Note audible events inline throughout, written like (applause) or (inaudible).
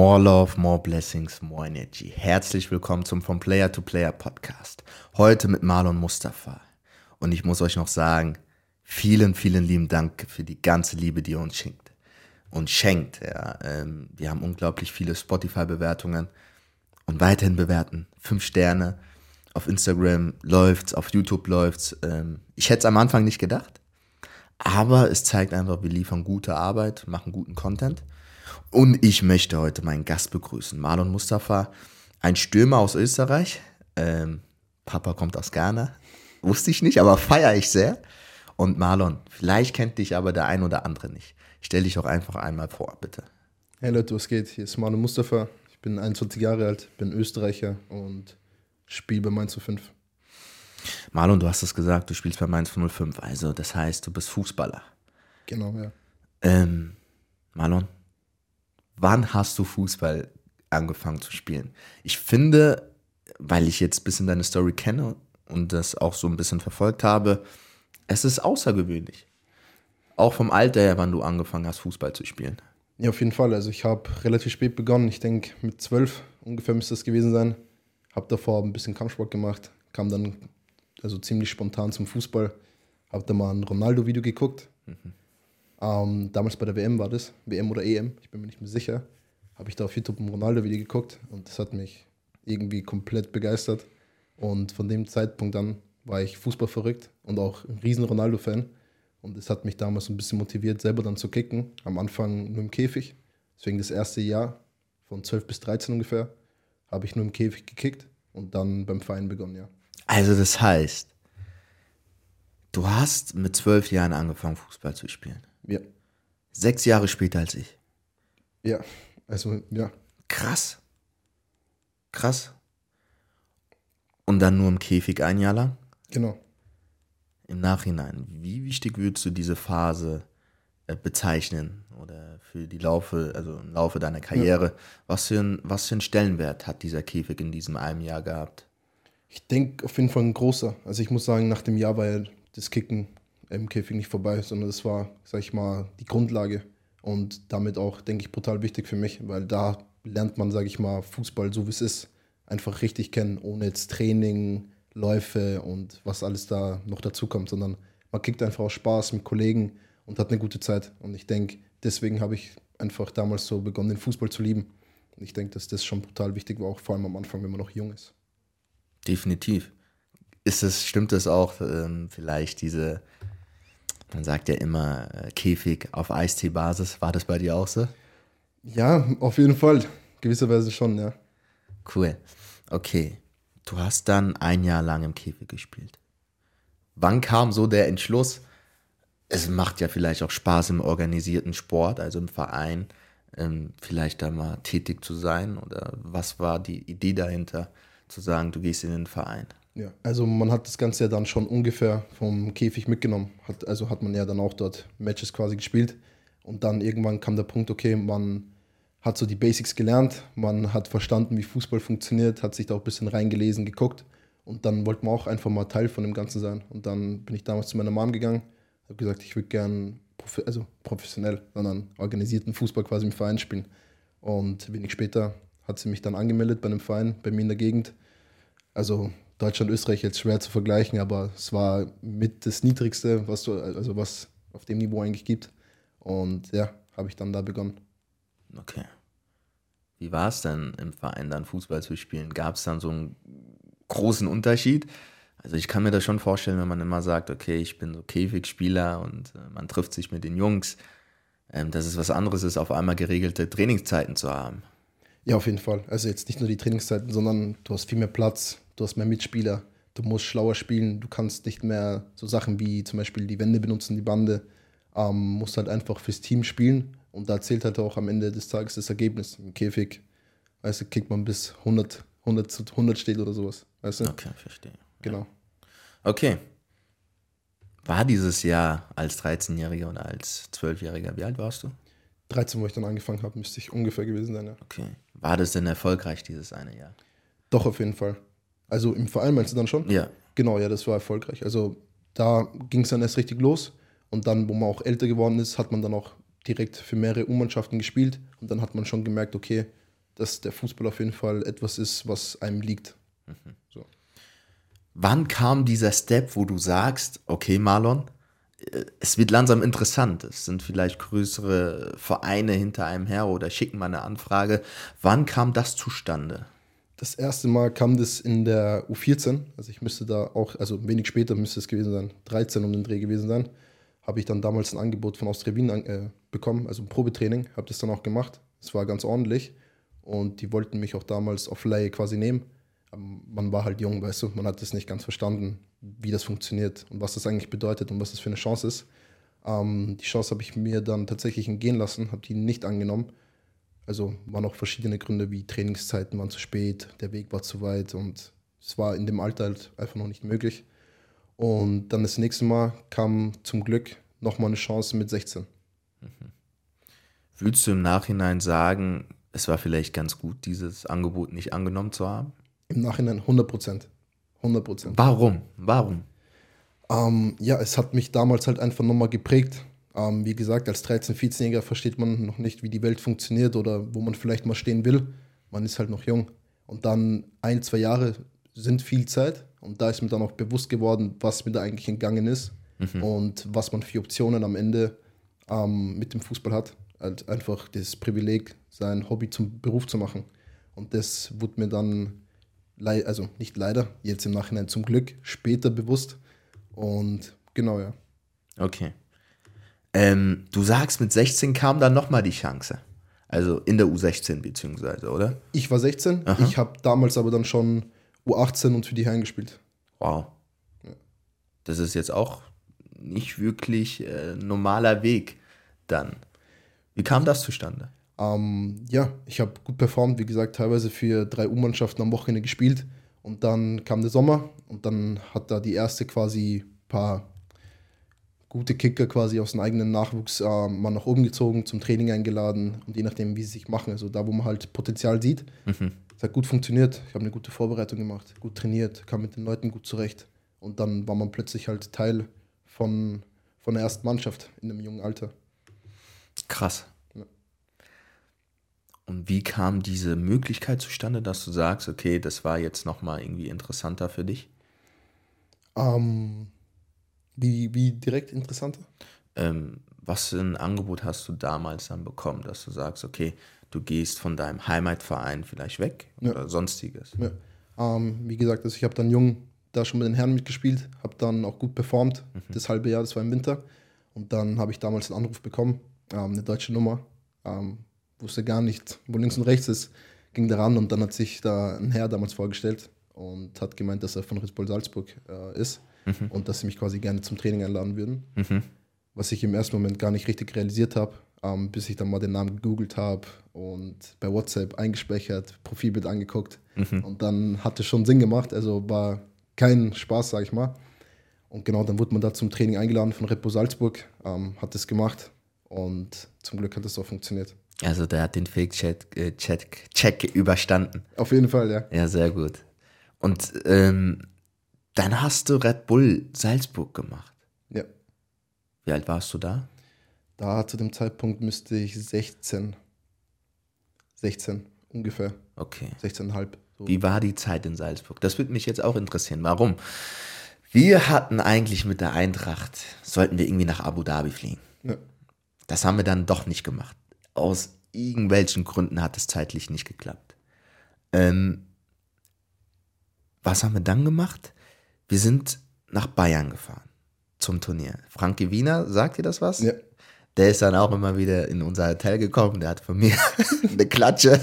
More Love, More Blessings, More Energy. Herzlich willkommen zum From Player to Player Podcast. Heute mit Marlon Mustafa. Und ich muss euch noch sagen, vielen, vielen lieben Dank für die ganze Liebe, die ihr uns schenkt. Und schenkt. Ja. Ähm, wir haben unglaublich viele Spotify-Bewertungen. Und weiterhin bewerten. Fünf Sterne. Auf Instagram läuft's, auf YouTube läuft's. Ähm, ich hätte es am Anfang nicht gedacht. Aber es zeigt einfach, wir liefern gute Arbeit, machen guten Content. Und ich möchte heute meinen Gast begrüßen, Marlon Mustafa, ein Stürmer aus Österreich. Ähm, Papa kommt aus Ghana. Wusste ich nicht, aber feiere ich sehr. Und Marlon, vielleicht kennt dich aber der ein oder andere nicht. Stell dich auch einfach einmal vor, bitte. Hey Leute, was geht? Hier ist Marlon Mustafa. Ich bin 21 Jahre alt, bin Österreicher und spiele bei Mainz 05. Marlon, du hast es gesagt, du spielst bei Mainz 05. Also, das heißt, du bist Fußballer. Genau, ja. Ähm, Marlon, wann hast du Fußball angefangen zu spielen? Ich finde, weil ich jetzt ein bisschen deine Story kenne und das auch so ein bisschen verfolgt habe, es ist außergewöhnlich. Auch vom Alter her, wann du angefangen hast, Fußball zu spielen. Ja, auf jeden Fall. Also ich habe relativ spät begonnen. Ich denke, mit zwölf ungefähr müsste das gewesen sein. Habe davor ein bisschen Kampfsport gemacht, kam dann also ziemlich spontan zum Fußball. Habe da mal ein Ronaldo-Video geguckt. Mhm. Ähm, damals bei der WM war das, WM oder EM, ich bin mir nicht mehr sicher. Habe ich da auf YouTube ein Ronaldo-Video geguckt und das hat mich irgendwie komplett begeistert. Und von dem Zeitpunkt an war ich Fußball verrückt und auch ein riesen Ronaldo-Fan. Und es hat mich damals ein bisschen motiviert, selber dann zu kicken. Am Anfang nur im Käfig. Deswegen das erste Jahr, von 12 bis 13 ungefähr, habe ich nur im Käfig gekickt und dann beim Verein begonnen, ja. Also das heißt, du hast mit zwölf Jahren angefangen, Fußball zu spielen. Ja. Sechs Jahre später als ich. Ja, also ja. Krass. Krass. Und dann nur im Käfig ein Jahr lang? Genau. Im Nachhinein, wie wichtig würdest du diese Phase äh, bezeichnen oder für die Laufe, also im Laufe deiner Karriere? Ja. Was, für ein, was für einen Stellenwert hat dieser Käfig in diesem einem Jahr gehabt? Ich denke auf jeden Fall ein großer. Also ich muss sagen, nach dem Jahr war ja das Kicken im Käfig nicht vorbei, sondern das war, sag ich mal, die Grundlage und damit auch, denke ich, brutal wichtig für mich, weil da lernt man, sag ich mal, Fußball so wie es ist, einfach richtig kennen, ohne jetzt Training, Läufe und was alles da noch dazu kommt, sondern man kriegt einfach auch Spaß mit Kollegen und hat eine gute Zeit. Und ich denke, deswegen habe ich einfach damals so begonnen, den Fußball zu lieben. Und ich denke, dass das schon brutal wichtig war, auch vor allem am Anfang, wenn man noch jung ist. Definitiv. Ist es, stimmt es auch, ähm, vielleicht diese man sagt ja immer äh, Käfig auf Eistee-Basis. War das bei dir auch so? Ja, auf jeden Fall. Gewisserweise schon, ja. Cool. Okay. Du hast dann ein Jahr lang im Käfig gespielt. Wann kam so der Entschluss? Es macht ja vielleicht auch Spaß im organisierten Sport, also im Verein, ähm, vielleicht da mal tätig zu sein. Oder was war die Idee dahinter, zu sagen, du gehst in den Verein? Ja, also man hat das Ganze ja dann schon ungefähr vom Käfig mitgenommen. Hat, also hat man ja dann auch dort Matches quasi gespielt. Und dann irgendwann kam der Punkt, okay, man hat so die Basics gelernt, man hat verstanden, wie Fußball funktioniert, hat sich da auch ein bisschen reingelesen, geguckt. Und dann wollte man auch einfach mal Teil von dem Ganzen sein. Und dann bin ich damals zu meiner Mom gegangen, habe gesagt, ich würde gern, also professionell, sondern organisierten Fußball quasi im Verein spielen. Und wenig später hat sie mich dann angemeldet bei einem Verein bei mir in der Gegend. Also Deutschland, Österreich jetzt schwer zu vergleichen, aber es war mit das Niedrigste, was du, also was auf dem Niveau eigentlich gibt. Und ja, habe ich dann da begonnen. Okay. Wie war es denn im Verein dann Fußball zu spielen? Gab es dann so einen großen Unterschied? Also ich kann mir das schon vorstellen, wenn man immer sagt, okay, ich bin so Käfigspieler und äh, man trifft sich mit den Jungs, ähm, dass es was anderes ist, auf einmal geregelte Trainingszeiten zu haben. Ja, auf jeden Fall. Also jetzt nicht nur die Trainingszeiten, sondern du hast viel mehr Platz, du hast mehr Mitspieler, du musst schlauer spielen, du kannst nicht mehr so Sachen wie zum Beispiel die Wände benutzen, die Bande, ähm, musst halt einfach fürs Team spielen und da zählt halt auch am Ende des Tages das Ergebnis. Im Käfig, weißt du, kickt man bis 100, 100 zu 100 steht oder sowas, weißt du? Okay, verstehe. Genau. Okay. War dieses Jahr als 13-Jähriger oder als 12-Jähriger, wie alt warst du? 13, wo ich dann angefangen habe, müsste ich ungefähr gewesen sein, ja. Okay. War das denn erfolgreich dieses eine Jahr? Doch, auf jeden Fall. Also im Verein meinst du dann schon? Ja. Genau, ja, das war erfolgreich. Also da ging es dann erst richtig los. Und dann, wo man auch älter geworden ist, hat man dann auch direkt für mehrere U-Mannschaften gespielt. Und dann hat man schon gemerkt, okay, dass der Fußball auf jeden Fall etwas ist, was einem liegt. So. Wann kam dieser Step, wo du sagst, okay, Marlon, es wird langsam interessant. Es sind vielleicht größere Vereine hinter einem her oder schicken mal eine Anfrage. Wann kam das zustande? Das erste Mal kam das in der U14. Also ich müsste da auch, also wenig später müsste es gewesen sein, 13 um den Dreh gewesen sein. Habe ich dann damals ein Angebot von Austria Wien äh, bekommen, also ein Probetraining. Habe das dann auch gemacht. Es war ganz ordentlich. Und die wollten mich auch damals auf Laie quasi nehmen. Ähm, man war halt jung, weißt du, man hat das nicht ganz verstanden, wie das funktioniert und was das eigentlich bedeutet und was das für eine Chance ist. Ähm, die Chance habe ich mir dann tatsächlich entgehen lassen, habe die nicht angenommen. Also waren auch verschiedene Gründe, wie Trainingszeiten waren zu spät, der Weg war zu weit und es war in dem Alter halt einfach noch nicht möglich. Und dann das nächste Mal kam zum Glück nochmal eine Chance mit 16. Mhm. Würdest du im Nachhinein sagen, es war vielleicht ganz gut, dieses Angebot nicht angenommen zu haben? Im Nachhinein 100 Prozent. 100 Prozent. Warum? Warum? Ähm, ja, es hat mich damals halt einfach nochmal geprägt. Ähm, wie gesagt, als 13-, 14-Jähriger versteht man noch nicht, wie die Welt funktioniert oder wo man vielleicht mal stehen will. Man ist halt noch jung. Und dann ein, zwei Jahre sind viel Zeit. Und da ist mir dann auch bewusst geworden, was mir da eigentlich entgangen ist mhm. und was man für Optionen am Ende ähm, mit dem Fußball hat. Halt einfach das Privileg, sein Hobby zum Beruf zu machen. Und das wurde mir dann also nicht leider, jetzt im Nachhinein zum Glück, später bewusst. Und genau, ja. Okay. Ähm, du sagst, mit 16 kam dann nochmal die Chance. Also in der U16 beziehungsweise, oder? Ich war 16, Aha. ich habe damals aber dann schon U18 und für die Herren gespielt. Wow. Ja. Das ist jetzt auch nicht wirklich äh, normaler Weg dann. Wie kam das zustande? Ähm, ja, ich habe gut performt, wie gesagt, teilweise für drei U-Mannschaften am Wochenende gespielt. Und dann kam der Sommer und dann hat da die erste quasi ein paar gute Kicker quasi aus dem eigenen Nachwuchs äh, mal nach oben gezogen, zum Training eingeladen und je nachdem, wie sie sich machen, also da, wo man halt Potenzial sieht. Mhm. Es hat gut funktioniert, ich habe eine gute Vorbereitung gemacht, gut trainiert, kam mit den Leuten gut zurecht und dann war man plötzlich halt Teil von, von der ersten Mannschaft in einem jungen Alter. Krass. Und wie kam diese Möglichkeit zustande, dass du sagst, okay, das war jetzt nochmal irgendwie interessanter für dich? Ähm, wie, wie direkt interessanter? Ähm, was für ein Angebot hast du damals dann bekommen, dass du sagst, okay, du gehst von deinem Heimatverein vielleicht weg ja. oder sonstiges? Ja. Ähm, wie gesagt, also ich habe dann jung da schon mit den Herren mitgespielt, habe dann auch gut performt, mhm. das halbe Jahr, das war im Winter. Und dann habe ich damals einen Anruf bekommen, ähm, eine deutsche Nummer, ähm, wusste gar nicht, wo links und rechts ist, ging da ran und dann hat sich da ein Herr damals vorgestellt und hat gemeint, dass er von Red Bull Salzburg äh, ist mhm. und dass sie mich quasi gerne zum Training einladen würden. Mhm. Was ich im ersten Moment gar nicht richtig realisiert habe, ähm, bis ich dann mal den Namen gegoogelt habe und bei WhatsApp eingespeichert, Profilbild angeguckt mhm. und dann hat es schon Sinn gemacht, also war kein Spaß, sag ich mal. Und genau, dann wurde man da zum Training eingeladen von Red Bull Salzburg, ähm, hat das gemacht und zum Glück hat es auch funktioniert. Also der hat den Fake-Check äh, Check überstanden. Auf jeden Fall, ja. Ja, sehr gut. Und ähm, dann hast du Red Bull Salzburg gemacht. Ja. Wie alt warst du da? Da zu dem Zeitpunkt müsste ich 16. 16 ungefähr. Okay. 16,5. So. Wie war die Zeit in Salzburg? Das würde mich jetzt auch interessieren. Warum? Wir hatten eigentlich mit der Eintracht, sollten wir irgendwie nach Abu Dhabi fliegen. Ja. Das haben wir dann doch nicht gemacht aus irgendwelchen Gründen hat es zeitlich nicht geklappt. Ähm, was haben wir dann gemacht? Wir sind nach Bayern gefahren zum Turnier. Frankie Wiener, sagt ihr das was? Ja. Der ist dann auch immer wieder in unser Hotel gekommen. Der hat von mir (laughs) eine Klatsche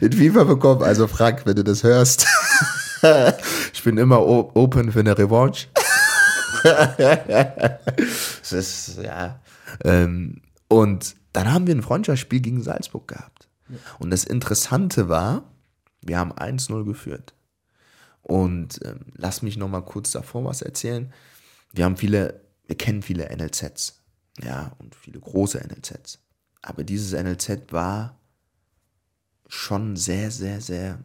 in FIFA bekommen. Also Frank, wenn du das hörst, (laughs) ich bin immer open für eine Revanche. (laughs) das ist, ja. Ähm, und dann haben wir ein Freundschaftsspiel gegen Salzburg gehabt. Und das Interessante war, wir haben 1-0 geführt. Und ähm, lass mich noch mal kurz davor was erzählen. Wir haben viele, wir kennen viele NLZs. Ja, und viele große NLZs. Aber dieses NLZ war schon sehr, sehr, sehr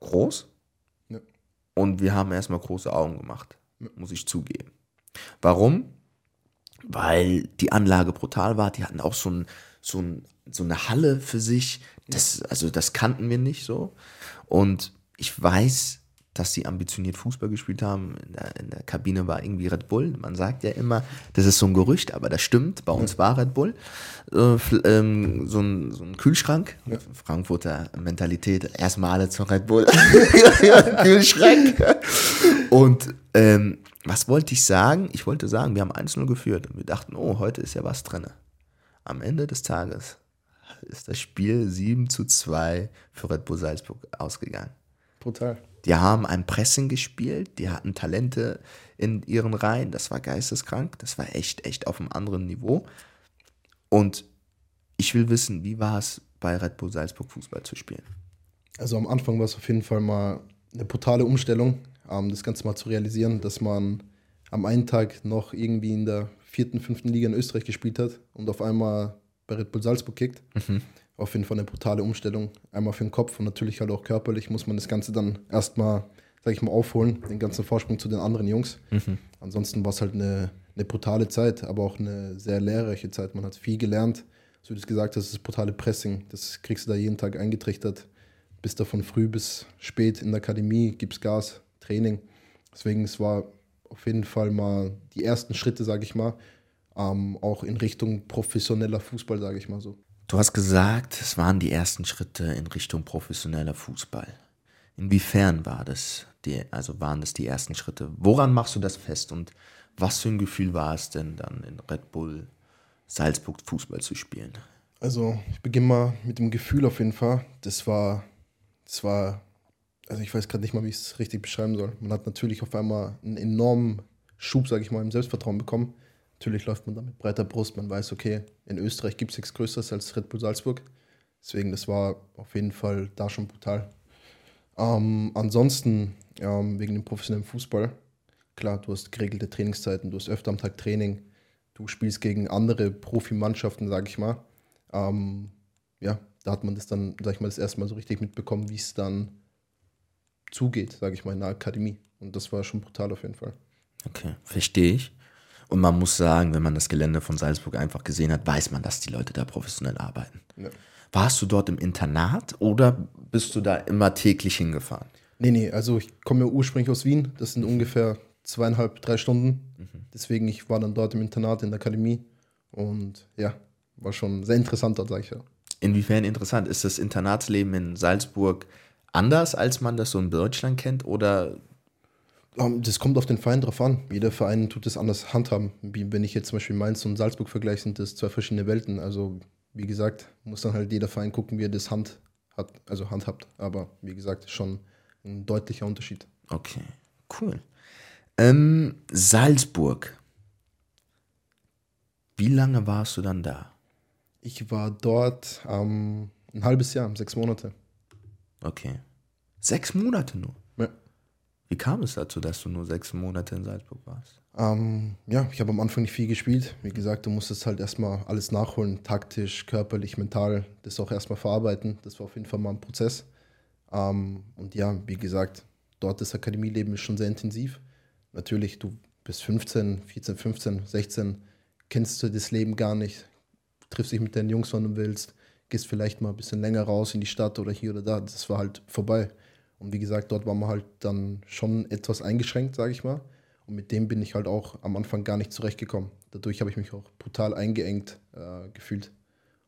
groß. Ja. Und wir haben erstmal große Augen gemacht, muss ich zugeben. Warum? Weil die Anlage brutal war. Die hatten auch so ein, so ein so eine Halle für sich. Das, also das kannten wir nicht so. Und ich weiß, dass sie ambitioniert Fußball gespielt haben. In der, in der, Kabine war irgendwie Red Bull. Man sagt ja immer, das ist so ein Gerücht, aber das stimmt. Bei uns war Red Bull. Äh, ähm, so, ein, so, ein, Kühlschrank. Ja. Frankfurter Mentalität. Erstmal alle zum Red Bull. (laughs) (laughs) Kühlschrank. Und ähm, was wollte ich sagen? Ich wollte sagen, wir haben 1-0 geführt und wir dachten, oh, heute ist ja was drin. Am Ende des Tages ist das Spiel 7 zu 2 für Red Bull Salzburg ausgegangen. Brutal. Die haben ein Pressing gespielt, die hatten Talente in ihren Reihen, das war geisteskrank, das war echt, echt auf einem anderen Niveau. Und ich will wissen, wie war es bei Red Bull Salzburg Fußball zu spielen? Also am Anfang war es auf jeden Fall mal eine brutale Umstellung, das Ganze mal zu realisieren, dass man am einen Tag noch irgendwie in der vierten, fünften Liga in Österreich gespielt hat und auf einmal bei Red Bull Salzburg kickt. Mhm auf jeden Fall eine brutale Umstellung. Einmal für den Kopf und natürlich halt auch körperlich muss man das Ganze dann erstmal, sag ich mal, aufholen, den ganzen Vorsprung zu den anderen Jungs. Mhm. Ansonsten war es halt eine, eine brutale Zeit, aber auch eine sehr lehrreiche Zeit. Man hat viel gelernt. So wie du es gesagt hast, das brutale Pressing, das kriegst du da jeden Tag eingetrichtert. Bist da von früh bis spät in der Akademie, gibst Gas, Training. Deswegen, es war auf jeden Fall mal die ersten Schritte, sage ich mal, ähm, auch in Richtung professioneller Fußball, sage ich mal so. Du hast gesagt, es waren die ersten Schritte in Richtung professioneller Fußball. Inwiefern war das die, also waren das die ersten Schritte? Woran machst du das fest und was für ein Gefühl war es denn dann in Red Bull Salzburg Fußball zu spielen? Also, ich beginne mal mit dem Gefühl auf jeden Fall. Das war, das war, also ich weiß gerade nicht mal, wie ich es richtig beschreiben soll. Man hat natürlich auf einmal einen enormen Schub, sage ich mal, im Selbstvertrauen bekommen. Natürlich läuft man da mit breiter Brust. Man weiß, okay, in Österreich gibt es nichts Größeres als Red Bull Salzburg. Deswegen, das war auf jeden Fall da schon brutal. Ähm, ansonsten, ähm, wegen dem professionellen Fußball, klar, du hast geregelte Trainingszeiten, du hast öfter am Tag Training, du spielst gegen andere Profimannschaften, sage ich mal. Ähm, ja, da hat man das dann, sag ich mal, das erste Mal so richtig mitbekommen, wie es dann zugeht, sage ich mal, in der Akademie. Und das war schon brutal auf jeden Fall. Okay, verstehe ich. Und man muss sagen, wenn man das Gelände von Salzburg einfach gesehen hat, weiß man, dass die Leute da professionell arbeiten. Ja. Warst du dort im Internat oder bist du da immer täglich hingefahren? Nee, nee, also ich komme ja ursprünglich aus Wien. Das sind ungefähr zweieinhalb, drei Stunden. Mhm. Deswegen, ich war dann dort im Internat in der Akademie. Und ja, war schon sehr interessant dort, sag ich ja. Inwiefern interessant? Ist das Internatsleben in Salzburg anders, als man das so in Deutschland kennt? Oder ähm, das kommt auf den Verein drauf an. Jeder Verein tut es anders handhaben. Wie wenn ich jetzt zum Beispiel Mainz und Salzburg vergleiche, sind das zwei verschiedene Welten. Also, wie gesagt, muss dann halt jeder Verein gucken, wie er das Hand hat, also handhabt. Aber wie gesagt, schon ein deutlicher Unterschied. Okay, cool. Ähm, Salzburg. Wie lange warst du dann da? Ich war dort ähm, ein halbes Jahr, sechs Monate. Okay. Sechs Monate nur? Wie kam es dazu, dass du nur sechs Monate in Salzburg warst? Ähm, ja, ich habe am Anfang nicht viel gespielt. Wie gesagt, du musstest halt erstmal alles nachholen, taktisch, körperlich, mental, das auch erstmal verarbeiten. Das war auf jeden Fall mal ein Prozess. Ähm, und ja, wie gesagt, dort das Akademieleben ist schon sehr intensiv. Natürlich, du bist 15, 14, 15, 16, kennst du das Leben gar nicht, triffst dich mit deinen Jungs, wann du willst, gehst vielleicht mal ein bisschen länger raus in die Stadt oder hier oder da. Das war halt vorbei. Und wie gesagt, dort war man halt dann schon etwas eingeschränkt, sage ich mal. Und mit dem bin ich halt auch am Anfang gar nicht zurechtgekommen. Dadurch habe ich mich auch brutal eingeengt äh, gefühlt.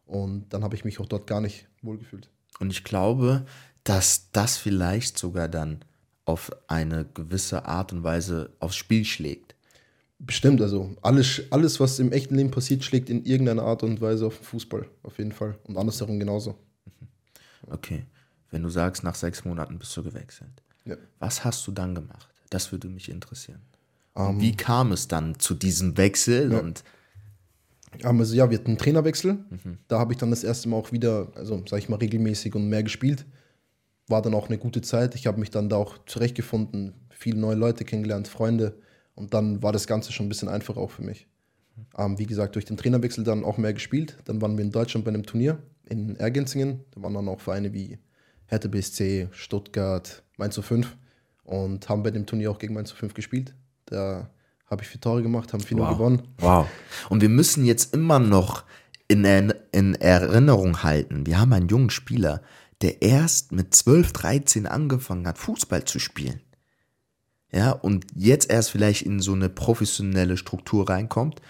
Und dann habe ich mich auch dort gar nicht wohlgefühlt. Und ich glaube, dass das vielleicht sogar dann auf eine gewisse Art und Weise aufs Spiel schlägt. Bestimmt, also alles, alles, was im echten Leben passiert, schlägt in irgendeiner Art und Weise auf den Fußball, auf jeden Fall. Und andersherum genauso. Okay wenn du sagst, nach sechs Monaten bist du gewechselt. Ja. Was hast du dann gemacht? Das würde mich interessieren. Um, ähm. Wie kam es dann zu diesem Wechsel? Ja. Und also ja, wir hatten einen Trainerwechsel. Mhm. Da habe ich dann das erste Mal auch wieder, also sage ich mal, regelmäßig und mehr gespielt. War dann auch eine gute Zeit. Ich habe mich dann da auch zurechtgefunden, viele neue Leute kennengelernt, Freunde. Und dann war das Ganze schon ein bisschen einfacher auch für mich. Ähm, wie gesagt, durch den Trainerwechsel dann auch mehr gespielt. Dann waren wir in Deutschland bei einem Turnier in Ergänzingen. Da waren dann auch Vereine wie Hertha BSC, Stuttgart, Mainz 05 und haben bei dem Turnier auch gegen Mainz 05 gespielt. Da habe ich vier Tore gemacht, haben 4 wow. gewonnen. Wow. Und wir müssen jetzt immer noch in, in Erinnerung halten, wir haben einen jungen Spieler, der erst mit 12, 13 angefangen hat, Fußball zu spielen. Ja, und jetzt erst vielleicht in so eine professionelle Struktur reinkommt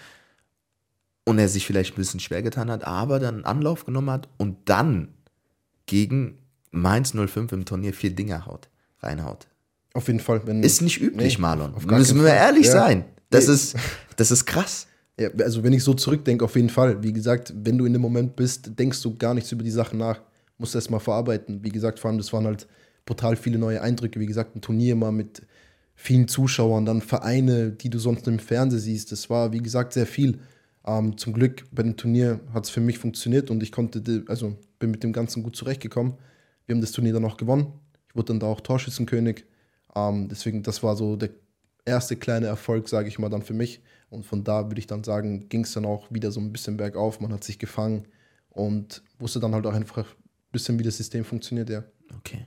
und er sich vielleicht ein bisschen schwer getan hat, aber dann Anlauf genommen hat und dann gegen Mainz 05 im Turnier vier Dinger haut, reinhaut. Auf jeden Fall. ist nicht üblich, nee, Marlon. Müssen wir ehrlich ja. sein. Das, nee. ist, das ist krass. Ja, also wenn ich so zurückdenke, auf jeden Fall. Wie gesagt, wenn du in dem Moment bist, denkst du gar nichts über die Sachen nach. Musst erst mal verarbeiten. Wie gesagt, vor allem, das waren halt brutal viele neue Eindrücke. Wie gesagt, ein Turnier mal mit vielen Zuschauern, dann Vereine, die du sonst im Fernsehen siehst. Das war, wie gesagt, sehr viel. Ähm, zum Glück bei dem Turnier hat es für mich funktioniert und ich konnte, also bin mit dem Ganzen gut zurechtgekommen. Wir haben das Turnier dann auch gewonnen. Ich wurde dann da auch Torschützenkönig. Ähm, deswegen, das war so der erste kleine Erfolg, sage ich mal, dann für mich. Und von da würde ich dann sagen, ging es dann auch wieder so ein bisschen bergauf. Man hat sich gefangen und wusste dann halt auch einfach ein bisschen, wie das System funktioniert, ja. Okay.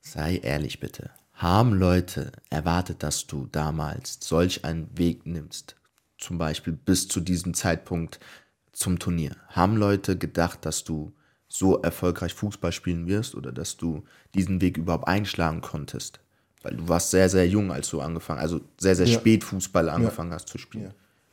Sei ehrlich bitte. Haben Leute erwartet, dass du damals solch einen Weg nimmst? Zum Beispiel bis zu diesem Zeitpunkt zum Turnier. Haben Leute gedacht, dass du so erfolgreich Fußball spielen wirst oder dass du diesen Weg überhaupt einschlagen konntest? Weil du warst sehr, sehr jung, als du angefangen, also sehr, sehr ja. spät Fußball angefangen ja. hast zu spielen.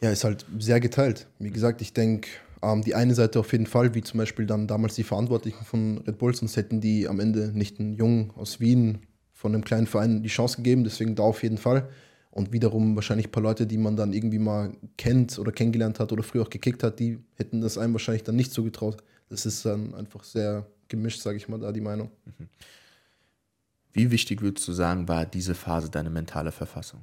Ja. ja, ist halt sehr geteilt. Wie gesagt, ich denke, ähm, die eine Seite auf jeden Fall, wie zum Beispiel dann damals die Verantwortlichen von Red Bull, sonst hätten die am Ende nicht einen Jungen aus Wien von einem kleinen Verein die Chance gegeben, deswegen da auf jeden Fall. Und wiederum wahrscheinlich ein paar Leute, die man dann irgendwie mal kennt oder kennengelernt hat oder früher auch gekickt hat, die hätten das einem wahrscheinlich dann nicht so getraut. Das ist dann einfach sehr gemischt, sage ich mal, da die Meinung. Mhm. Wie wichtig würdest du sagen, war diese Phase deine mentale Verfassung?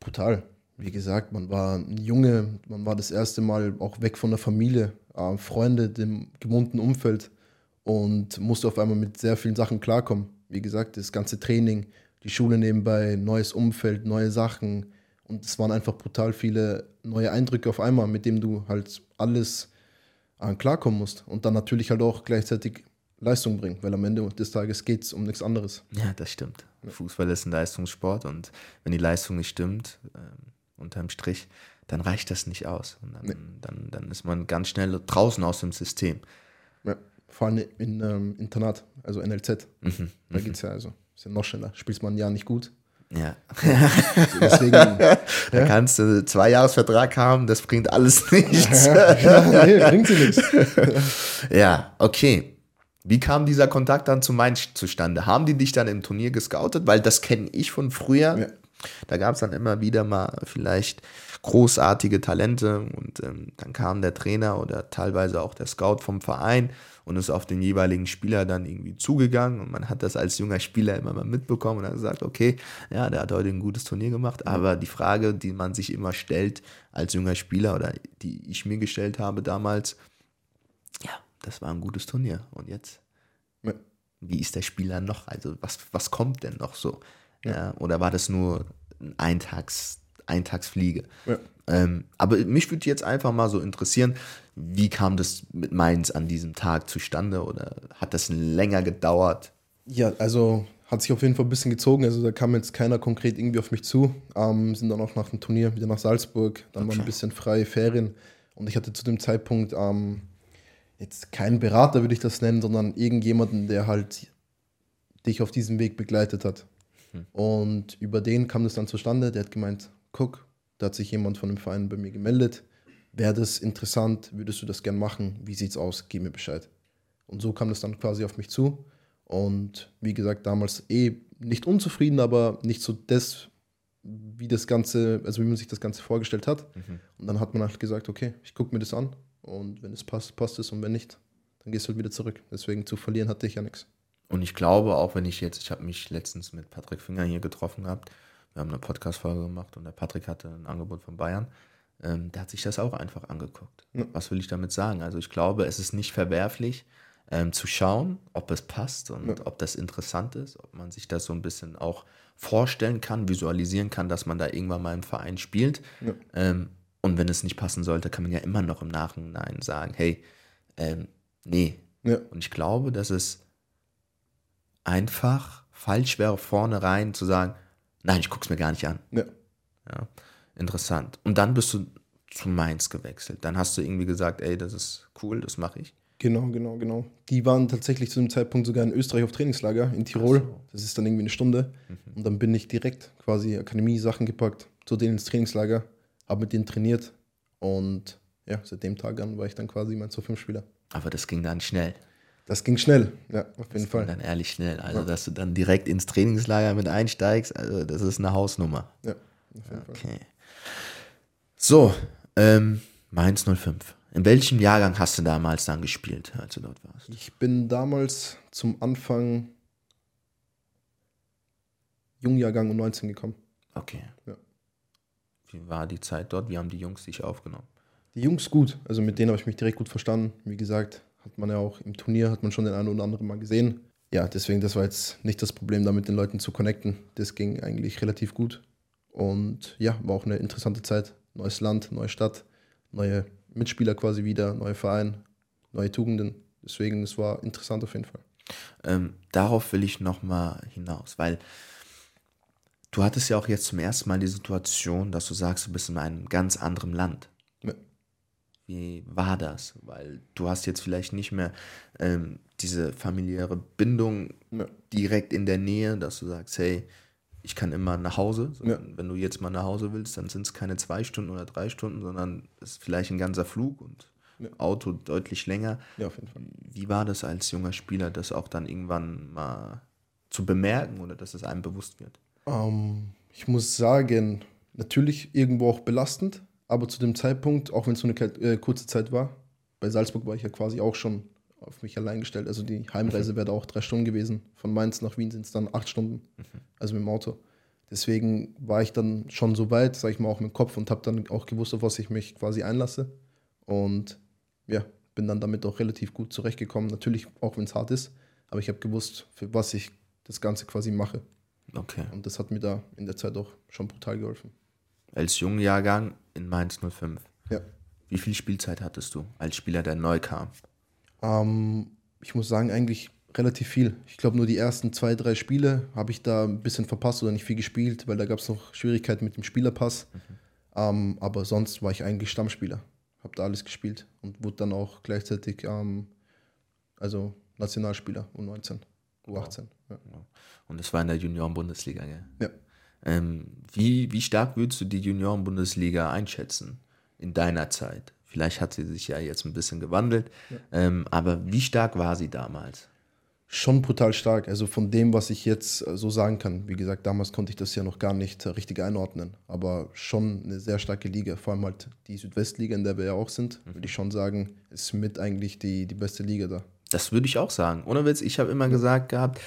Brutal. Wie gesagt, man war ein Junge, man war das erste Mal auch weg von der Familie, äh, Freunde, dem gewohnten Umfeld und musste auf einmal mit sehr vielen Sachen klarkommen. Wie gesagt, das ganze Training, die Schule nebenbei, neues Umfeld, neue Sachen. Und es waren einfach brutal viele neue Eindrücke auf einmal, mit dem du halt alles äh, klarkommen musst. Und dann natürlich halt auch gleichzeitig Leistung bringen, weil am Ende des Tages geht es um nichts anderes. Ja, das stimmt. Ja. Fußball ist ein Leistungssport und wenn die Leistung nicht stimmt, ähm, unterm Strich, dann reicht das nicht aus. Und dann, nee. dann, dann ist man ganz schnell draußen aus dem System. Ja, vor allem in ähm, Internat, also NLZ. Mhm. Da mhm. geht es ja also. Ist ja noch schneller. Spielst man ein Jahr nicht gut. Ja. (laughs) Deswegen, da ja. kannst du zwei Jahresvertrag haben, das bringt alles (laughs) nichts. Ja, ja, nee, bringt sie nichts. (laughs) ja, okay. Wie kam dieser Kontakt dann zu Mainz zustande? Haben die dich dann im Turnier gescoutet? Weil das kenne ich von früher. Ja. Da gab es dann immer wieder mal vielleicht großartige Talente und ähm, dann kam der Trainer oder teilweise auch der Scout vom Verein und ist auf den jeweiligen Spieler dann irgendwie zugegangen und man hat das als junger Spieler immer mal mitbekommen und hat gesagt, okay, ja, der hat heute ein gutes Turnier gemacht, aber die Frage, die man sich immer stellt als junger Spieler oder die ich mir gestellt habe damals, ja, das war ein gutes Turnier. Und jetzt? Ja. Wie ist der Spieler noch? Also, was, was kommt denn noch so? Ja. ja oder war das nur ein Eintags, Eintagsfliege? Ja. Ähm, aber mich würde jetzt einfach mal so interessieren, wie kam das mit Mainz an diesem Tag zustande? Oder hat das länger gedauert? Ja, also hat sich auf jeden Fall ein bisschen gezogen. Also da kam jetzt keiner konkret irgendwie auf mich zu. Ähm, sind dann auch nach dem Turnier wieder nach Salzburg. Dann okay. waren ein bisschen freie Ferien. Und ich hatte zu dem Zeitpunkt ähm, jetzt keinen Berater, würde ich das nennen, sondern irgendjemanden, der halt dich auf diesem Weg begleitet hat. Hm. Und über den kam das dann zustande. Der hat gemeint, guck, da hat sich jemand von dem Verein bei mir gemeldet. Wäre das interessant? Würdest du das gern machen? Wie sieht's aus? Gib mir Bescheid. Und so kam das dann quasi auf mich zu. Und wie gesagt, damals eh nicht unzufrieden, aber nicht so das, wie das Ganze, also wie man sich das Ganze vorgestellt hat. Mhm. Und dann hat man halt gesagt, okay, ich gucke mir das an und wenn es passt, passt es. Und wenn nicht, dann gehst du halt wieder zurück. Deswegen zu verlieren hatte ich ja nichts. Und ich glaube, auch wenn ich jetzt, ich habe mich letztens mit Patrick Finger hier getroffen gehabt, wir haben eine Podcast-Folge gemacht und der Patrick hatte ein Angebot von Bayern. Ähm, der hat sich das auch einfach angeguckt. Ja. Was will ich damit sagen? Also ich glaube, es ist nicht verwerflich, ähm, zu schauen, ob es passt und ja. ob das interessant ist, ob man sich das so ein bisschen auch vorstellen kann, visualisieren kann, dass man da irgendwann mal im Verein spielt. Ja. Ähm, und wenn es nicht passen sollte, kann man ja immer noch im Nachhinein sagen, hey, ähm, nee. Ja. Und ich glaube, dass es einfach falsch wäre, vornherein zu sagen, nein, ich gucke es mir gar nicht an. Ja. ja. Interessant. Und dann bist du zu Mainz gewechselt. Dann hast du irgendwie gesagt, ey, das ist cool, das mache ich. Genau, genau, genau. Die waren tatsächlich zu dem Zeitpunkt sogar in Österreich auf Trainingslager in Tirol. So. Das ist dann irgendwie eine Stunde. Mhm. Und dann bin ich direkt quasi Akademie-Sachen gepackt, zu denen ins Trainingslager, habe mit denen trainiert. Und ja, seit dem Tag an war ich dann quasi mein zu 5 Spieler. Aber das ging dann schnell. Das ging schnell, ja, auf jeden Fall. dann ehrlich schnell. Also, Ja. dass du dann direkt ins Trainingslager mit einsteigst, also das ist eine Hausnummer. Ja, auf jeden Fall. Okay. So, ähm, Mainz 05. In welchem Jahrgang hast du damals dann gespielt, als du dort warst? Ich bin damals zum Anfang Jungjahrgang um 19 gekommen. Okay. Ja. Wie war die Zeit dort? Wie haben die Jungs dich aufgenommen? Die Jungs gut, also mit denen habe ich mich direkt gut verstanden. Wie gesagt, hat man ja auch im Turnier, hat man schon den einen oder anderen mal gesehen. Ja, deswegen, das war jetzt nicht das Problem, da mit den Leuten zu connecten. Das ging eigentlich relativ gut. Und ja, war auch eine interessante Zeit. Neues Land, neue Stadt, neue Mitspieler quasi wieder, neuer Verein, neue Tugenden. Deswegen, es war interessant auf jeden Fall. Ähm, darauf will ich nochmal hinaus, weil du hattest ja auch jetzt zum ersten Mal die Situation, dass du sagst, du bist in einem ganz anderen Land. Ja. Wie war das? Weil du hast jetzt vielleicht nicht mehr ähm, diese familiäre Bindung Ja. direkt in der Nähe, dass du sagst, hey, ich kann immer nach Hause. Sondern Wenn du jetzt mal nach Hause willst, dann sind es keine zwei Stunden oder drei Stunden, sondern es ist vielleicht ein ganzer Flug und Ja. Auto deutlich länger. Ja, auf jeden Fall. Wie war das als junger Spieler, das auch dann irgendwann mal zu bemerken oder dass es einem bewusst wird? Ähm, ich muss sagen, natürlich irgendwo auch belastend, aber zu dem Zeitpunkt, auch wenn es so eine äh, kurze Zeit war, bei Salzburg war ich ja quasi auch schon auf mich allein gestellt. Also die Heimreise wäre da auch drei Stunden gewesen. Von Mainz nach Wien sind es dann acht Stunden, also mit dem Auto. Deswegen war ich dann schon so weit, sag ich mal, auch mit dem Kopf und habe dann auch gewusst, auf was ich mich quasi einlasse. Und ja, bin dann damit auch relativ gut zurechtgekommen. Natürlich, auch wenn es hart ist, aber ich habe gewusst, für was ich das Ganze quasi mache. Okay. Und das hat mir da in der Zeit auch schon brutal geholfen. Als Jungjahrgang in Mainz 05. Ja. Wie viel Spielzeit hattest du als Spieler, der neu kam? Ähm, ich muss sagen, eigentlich relativ viel. Ich glaube, nur die ersten zwei, drei Spiele habe ich da ein bisschen verpasst oder nicht viel gespielt, weil da gab es noch Schwierigkeiten mit dem Spielerpass. Ähm, aber sonst war ich eigentlich Stammspieler. Habe da alles gespielt und wurde dann auch gleichzeitig ähm, also Nationalspieler U19, U18. Ja. Und das war in der Junioren-Bundesliga, gell? Ja. Ähm, wie, wie stark würdest du die Junioren-Bundesliga einschätzen in deiner Zeit? Vielleicht hat sie sich ja jetzt ein bisschen gewandelt, ähm, aber wie stark war sie damals? Schon brutal stark. Also von dem, was ich jetzt äh, so sagen kann. Wie gesagt, damals konnte ich das ja noch gar nicht äh, richtig einordnen. Aber schon eine sehr starke Liga. Vor allem halt die Südwestliga, in der wir ja auch sind, würde ich schon sagen, ist mit eigentlich die, die beste Liga da. Das würde ich auch sagen. Ohne Witz, ich habe immer gesagt gehabt,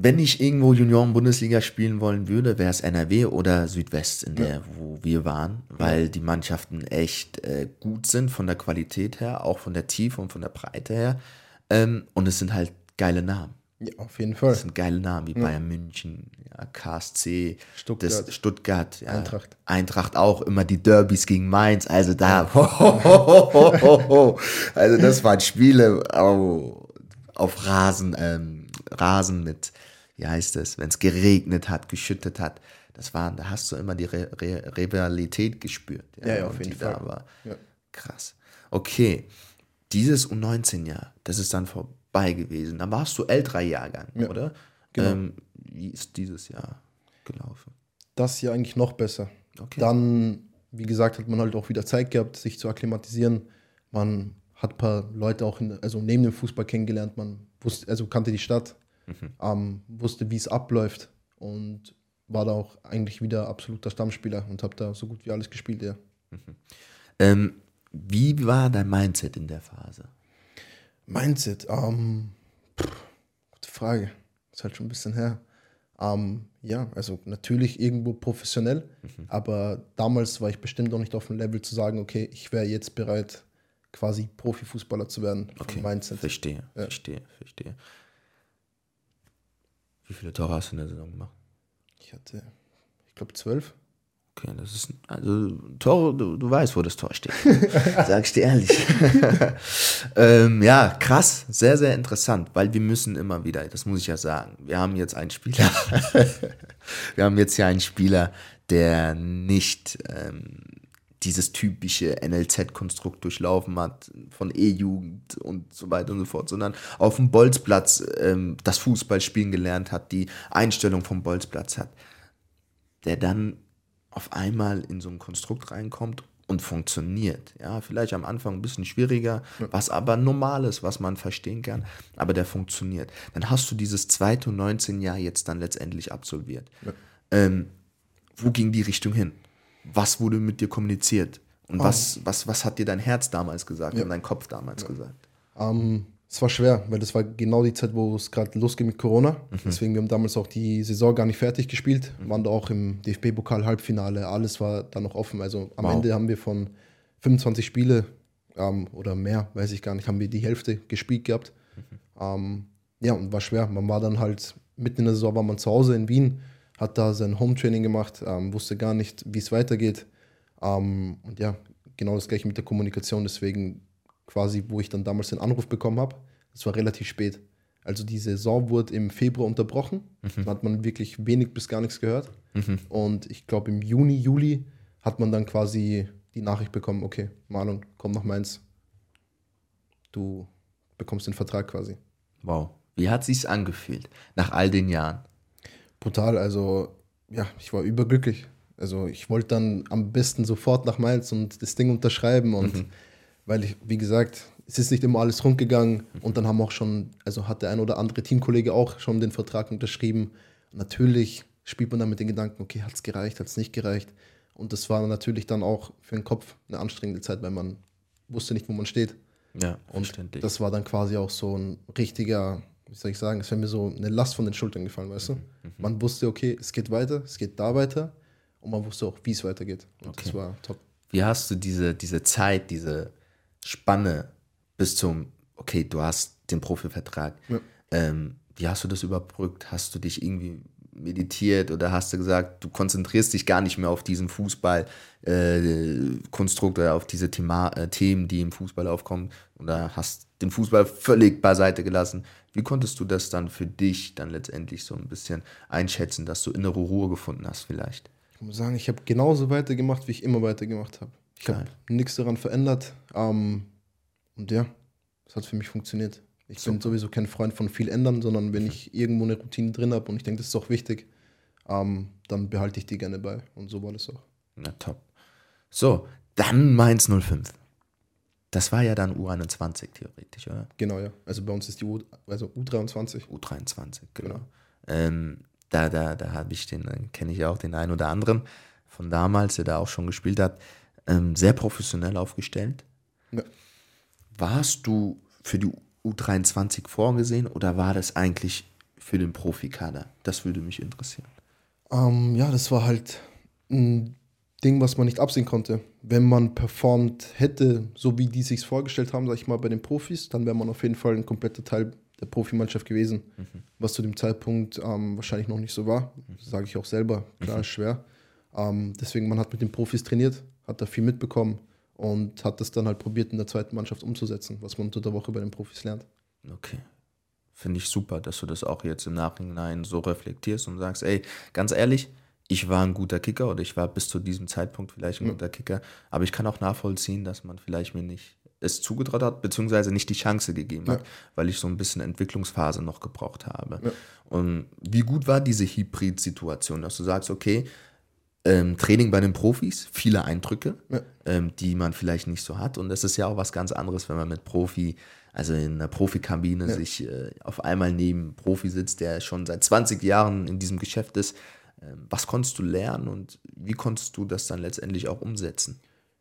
wenn ich irgendwo Junioren-Bundesliga spielen wollen würde, wäre es NRW oder Südwest, in der, wo wir waren, weil die Mannschaften echt äh, gut sind von der Qualität her, auch von der Tiefe und von der Breite her. Ähm, und es sind halt geile Namen. Ja, auf jeden Fall. Das sind geile Namen wie Bayern München, ja, KSC, Stuttgart. das, Stuttgart ja, Eintracht. Eintracht auch, immer die Derbys gegen Mainz, also da, (laughs) also das waren Spiele au- auf Rasen, ähm, Rasen mit, wie heißt es, wenn es geregnet hat, geschüttet hat, das waren, da hast du immer die Re Re Rivalität gespürt. Ja, ja, auf und jeden da Fall. war. Ja. Krass. Okay, dieses U19-Jahr, das ist dann vorbei gewesen. Dann warst du älterer Jahrgang, Ja, oder? genau. Ähm, wie ist dieses Jahr gelaufen? Das hier eigentlich noch besser. Okay. Dann, wie gesagt, hat man halt auch wieder Zeit gehabt, sich zu akklimatisieren. Man hat ein paar Leute auch in, also neben dem Fußball kennengelernt. Man wusste, also kannte die Stadt, ähm, wusste, wie es abläuft und war da auch eigentlich wieder absoluter Stammspieler und habe da so gut wie alles gespielt, ja. Ähm, wie war dein Mindset in der Phase? Mindset, ähm, pff, gute Frage. Ist halt schon ein bisschen her. Ähm, ja, also natürlich irgendwo professionell, aber damals war ich bestimmt noch nicht auf dem Level zu sagen, okay, ich wäre jetzt bereit, quasi Profifußballer zu werden. Okay, Mindset. verstehe, verstehe, verstehe. Wie viele Tore hast du in der Saison gemacht? Ich hatte, ich glaube, zwölf. Okay, das ist, also Tore, du, du weißt, wo das Tor steht. (laughs) Sag ich dir ehrlich. (laughs) ähm, ja, krass, sehr, sehr interessant, weil wir müssen immer wieder, das muss ich ja sagen, wir haben jetzt einen Spieler, (laughs) wir haben jetzt ja einen Spieler, der nicht ähm, dieses typische NLZ-Konstrukt durchlaufen hat, von E-Jugend und so weiter und so fort, sondern auf dem Bolzplatz ähm, das Fußballspielen gelernt hat, die Einstellung vom Bolzplatz hat, der dann auf einmal in so ein Konstrukt reinkommt und funktioniert. Ja, vielleicht am Anfang ein bisschen schwieriger, was aber normal ist, was man verstehen kann, aber der funktioniert. Dann hast du dieses zweite 19 Jahr jetzt dann letztendlich absolviert. Ja. Ähm, wo ging die Richtung hin? Was wurde mit dir kommuniziert? Und oh. was, was, was hat dir dein Herz damals gesagt ja. und dein Kopf damals ja. gesagt? Ähm, es war schwer, weil das war genau die Zeit, wo es gerade losging mit Corona. Mhm. Deswegen, wir haben damals auch die Saison gar nicht fertig gespielt, mhm. waren da auch im DFB-Pokal-Halbfinale. Alles war da noch offen. Also am wow. Ende haben wir von 25 Spiele ähm, oder mehr, weiß ich gar nicht, haben wir die Hälfte gespielt gehabt. Mhm. Ähm, ja, und war schwer. Man war dann halt mitten in der Saison, war man zu Hause in Wien hat da sein Home-Training gemacht, ähm, wusste gar nicht, wie es weitergeht. Ähm, und ja, genau das gleiche mit der Kommunikation. Deswegen quasi, wo ich dann damals den Anruf bekommen habe, das war relativ spät. Also die Saison wurde im Februar unterbrochen. Mhm. Da hat man wirklich wenig bis gar nichts gehört. Mhm. Und ich glaube, im Juni, Juli hat man dann quasi die Nachricht bekommen, okay, Marlon, komm nach Mainz. Du bekommst den Vertrag quasi. Wow. Wie hat sich's angefühlt nach all den Jahren? Brutal. Also, ja, ich war überglücklich. Also, ich wollte dann am besten sofort nach Mainz und das Ding unterschreiben. Und mhm. weil ich, wie gesagt, es ist nicht immer alles rund gegangen. Und dann haben auch schon, also hat der ein oder andere Teamkollege auch schon den Vertrag unterschrieben. natürlich spielt man dann mit den Gedanken, okay, hat es gereicht, hat es nicht gereicht. Und das war natürlich dann auch für den Kopf eine anstrengende Zeit, weil man wusste nicht, wo man steht. Ja, und das war dann quasi auch so ein richtiger wie soll ich sagen, es wäre mir so eine Last von den Schultern gefallen, weißt du? Mhm. mhm. Man wusste, okay, es geht weiter, es geht da weiter und man wusste auch, wie es weitergeht. Und okay. das war top. Wie hast du diese, diese Zeit, diese Spanne bis zum, okay, du hast den Profivertrag, ja. ähm, wie hast du das überbrückt? Hast du dich irgendwie meditiert oder hast du gesagt, du konzentrierst dich gar nicht mehr auf diesen Fußballkonstrukt äh, oder auf diese Thema, äh, Themen, die im Fußball aufkommen oder hast den Fußball völlig beiseite gelassen? Wie konntest du das dann für dich dann letztendlich so ein bisschen einschätzen, dass du innere Ruhe gefunden hast vielleicht? Ich muss sagen, ich habe genauso weitergemacht, wie ich immer weitergemacht habe. Ich habe nichts daran verändert. Ähm, und ja, es hat für mich funktioniert. Ich Super. bin sowieso kein Freund von viel ändern, sondern wenn ich irgendwo eine Routine drin habe und ich denke, das ist auch wichtig, ähm, dann behalte ich die gerne bei. Und so war das auch. Na top. So, dann Mainz 05. Das war ja dann U21 theoretisch, oder? Genau, ja. Also bei uns ist die U, also U23. U23, genau. genau. Ähm, da da, da habe ich den, kenne ich auch den einen oder anderen von damals, der da auch schon gespielt hat, ähm, sehr professionell aufgestellt. Ja. Warst du für die U23 vorgesehen oder war das eigentlich für den Profikader? Das würde mich interessieren. Ähm, ja, das war halt ein Ding, was man nicht absehen konnte. Wenn man performt hätte, so wie die sich vorgestellt haben, sag ich mal, bei den Profis, dann wäre man auf jeden Fall ein kompletter Teil der Profimannschaft gewesen. Mhm. Was zu dem Zeitpunkt ähm, wahrscheinlich noch nicht so war, mhm. sage ich auch selber. Klar, mhm. schwer. Ähm, deswegen, man hat mit den Profis trainiert, hat da viel mitbekommen und hat das dann halt probiert in der zweiten Mannschaft umzusetzen, was man unter der Woche bei den Profis lernt. Okay. Finde ich super, dass du das auch jetzt im Nachhinein so reflektierst und sagst, ey, ganz ehrlich, ich war ein guter Kicker oder ich war bis zu diesem Zeitpunkt vielleicht ein ja. guter Kicker, aber ich kann auch nachvollziehen, dass man vielleicht mir nicht es zugetraut hat, beziehungsweise nicht die Chance gegeben ja. hat, weil ich so ein bisschen Entwicklungsphase noch gebraucht habe. Ja. Und wie gut war diese Hybrid-Situation, dass du sagst, okay, ähm, Training bei den Profis, viele Eindrücke, ja. ähm, die man vielleicht nicht so hat. Und das ist ja auch was ganz anderes, wenn man mit Profi, also in einer Profikabine sich äh, auf einmal neben Profi sitzt, der schon seit 20 Jahren in diesem Geschäft ist. Ähm, was konntest du lernen und wie konntest du das dann letztendlich auch umsetzen?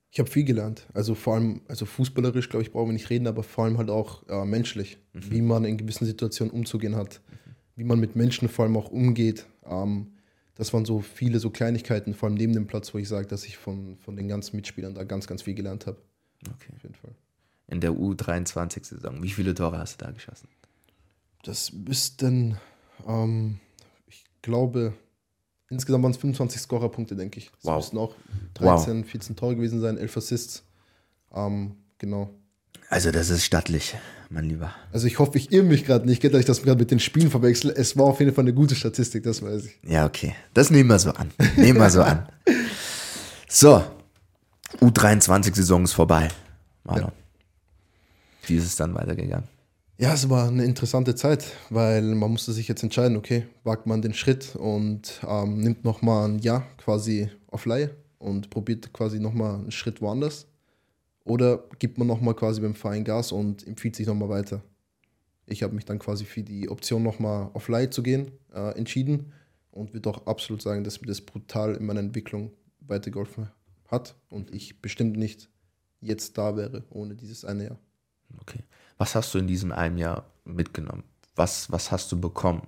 Ich habe viel gelernt. Also vor allem, also fußballerisch, glaube ich, brauchen wir nicht reden, aber vor allem halt auch äh, menschlich, mhm. wie man in gewissen Situationen umzugehen hat, mhm. wie man mit Menschen vor allem auch umgeht. Ähm, das waren so viele so Kleinigkeiten, vor allem neben dem Platz, wo ich sage, dass ich von, von den ganzen Mitspielern da ganz, ganz viel gelernt habe. Okay. Auf jeden Fall. In der U23-Saison, wie viele Tore hast du da geschossen? Das müssten, ähm, ich glaube, Insgesamt waren es 25 Scorerpunkte, denke ich. Das wow. müssten auch 13, wow. 14 Tore gewesen sein, 11 Assists. Ähm, genau. Also das ist stattlich, mein Lieber. Also ich hoffe, ich irre mich gerade nicht, dass ich das gerade mit den Spielen verwechsel. Es war auf jeden Fall eine gute Statistik, das weiß ich. Ja, okay. Das nehmen wir so an. Nehmen wir so an. (laughs) So, U23-Saison ist vorbei. Marlon. Ja. Wie ist es dann weitergegangen? Ja, es war eine interessante Zeit, weil man musste sich jetzt entscheiden, okay, wagt man den Schritt und ähm, nimmt nochmal ein Jahr quasi auf Laie und probiert quasi nochmal einen Schritt woanders. Oder gibt man nochmal quasi beim Verein Gas und empfiehlt sich nochmal weiter. Ich habe mich dann quasi für die Option nochmal auf Laie zu gehen äh, entschieden und würde auch absolut sagen, dass mir das brutal in meiner Entwicklung weitergeholfen hat und ich bestimmt nicht jetzt da wäre ohne dieses eine Jahr. Okay. Was hast du in diesem einen Jahr mitgenommen? Was, was hast du bekommen?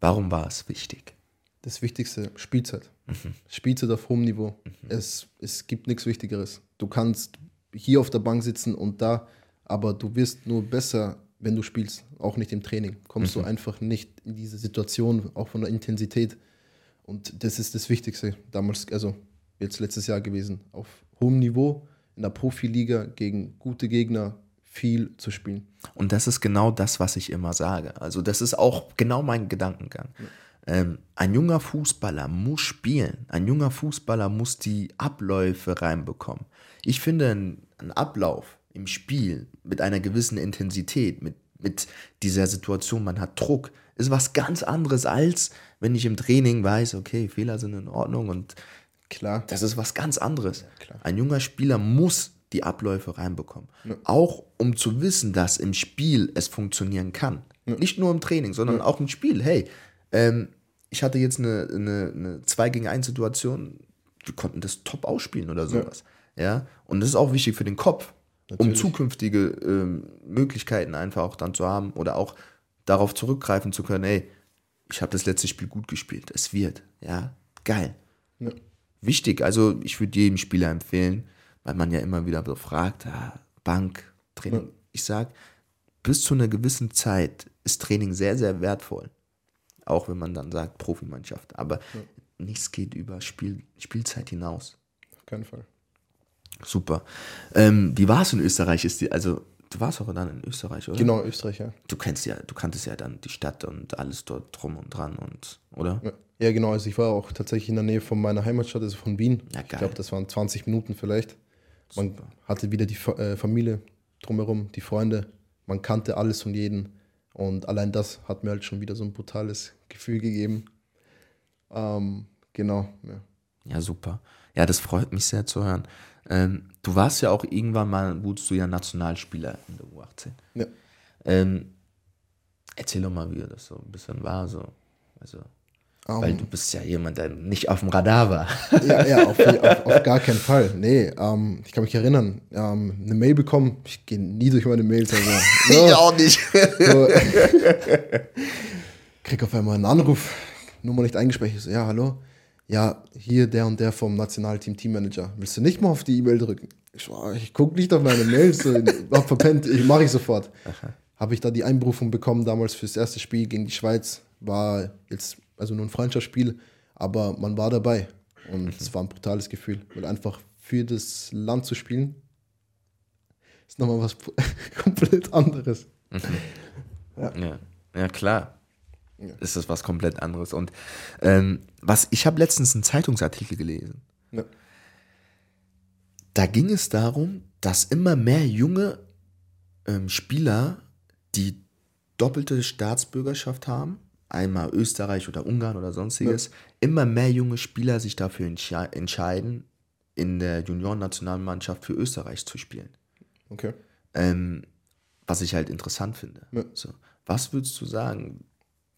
Warum war es wichtig? Das Wichtigste, Spielzeit. Mhm. Spielzeit auf hohem Niveau. Mhm. Es, es gibt nichts Wichtigeres. Du kannst hier auf der Bank sitzen und da, aber du wirst nur besser, wenn du spielst, auch nicht im Training. Kommst mhm. du einfach nicht in diese Situation, auch von der Intensität. Und das ist das Wichtigste damals, also jetzt letztes Jahr gewesen. Auf hohem Niveau in der Profiliga gegen gute Gegner viel zu spielen. Und das ist genau das, was ich immer sage. Also das ist auch genau mein Gedankengang. Ja. Ähm, ein junger Fußballer muss spielen. Ein junger Fußballer muss die Abläufe reinbekommen. Ich finde, ein, ein Ablauf im Spiel mit einer gewissen Intensität, mit, mit dieser Situation, man hat Druck, ist was ganz anderes, als wenn ich im Training weiß, okay, Fehler sind in Ordnung und klar, das ist was ganz anderes. Ja, ein junger Spieler muss die Abläufe reinbekommen. Ja. Auch um zu wissen, dass im Spiel es funktionieren kann. Ja. Nicht nur im Training, sondern ja. auch im Spiel. Hey, ähm, ich hatte jetzt eine, eine, eine 2 gegen 1 Situation, wir konnten das top ausspielen oder sowas. Ja. Und das ist auch wichtig für den Kopf, Natürlich. um zukünftige ähm, Möglichkeiten einfach auch dann zu haben oder auch darauf zurückgreifen zu können, ey, ich habe das letzte Spiel gut gespielt. Es wird. Ja, geil. Wichtig, also ich würde jedem Spieler empfehlen, weil man ja immer wieder so fragt, ah, Bank, Training. Ja. Ich sage, bis zu einer gewissen Zeit ist Training sehr, sehr wertvoll. Auch wenn man dann sagt Profimannschaft. Aber ja. nichts geht über Spiel, Spielzeit hinaus. Auf keinen Fall. Super. Ähm, wie war es in Österreich? Ist die, also du warst auch dann in Österreich, oder? Genau, Österreich, ja. Du kennst ja, du kanntest ja dann die Stadt und alles dort drum und dran und, oder? Ja, genau. Also ich war auch tatsächlich in der Nähe von meiner Heimatstadt, also von Wien. Ja, ich glaube, das waren 20 Minuten vielleicht. Man hatte wieder die äh, Familie drumherum, die Freunde. Man kannte alles und jeden. Und allein das hat mir halt schon wieder so ein brutales Gefühl gegeben. Ähm, genau. Ja. ja. super. Ja, das freut mich sehr zu hören. Ähm, du warst ja auch irgendwann mal, wurdest du ja Nationalspieler in der U18. Ja. Ähm, erzähl doch mal, wie das so ein bisschen war. So. Also, um, Weil du bist ja jemand, der nicht auf dem Radar war. Ja, ja (laughs) auf, auf, auf gar keinen Fall. Nee, ähm, ich kann mich erinnern, ähm, eine Mail bekommen. Ich gehe nie durch meine Mails. Also, so, (laughs) ich auch nicht. So, (laughs) krieg auf einmal einen Anruf, Nummer nicht eingespeichert. Ich so, ja, hallo. Ja, hier der und der vom Nationalteam Teammanager. Willst du nicht mal auf die E-Mail drücken? Ich, so, ich gucke nicht auf meine Mails. So, hab verpennt, ich mache ich sofort. Habe ich da die Einberufung bekommen damals fürs erste Spiel gegen die Schweiz. War jetzt also nur ein Freundschaftsspiel, aber man war dabei und mhm. es war ein brutales Gefühl, weil einfach für das Land zu spielen, ist nochmal was (laughs) komplett anderes. Mhm. Ja. ja. ja, klar. Ja. Ist das was komplett anderes. Und ähm, was, ich habe letztens einen Zeitungsartikel gelesen. Ja. Da ging es darum, dass immer mehr junge ähm, Spieler, die doppelte Staatsbürgerschaft haben, einmal Österreich oder Ungarn oder sonstiges, ja. immer mehr junge Spieler sich dafür entsche entscheiden, in der Junioren-Nationalmannschaft für Österreich zu spielen. Okay. Ähm, was ich halt interessant finde. Ja. So, was würdest du sagen?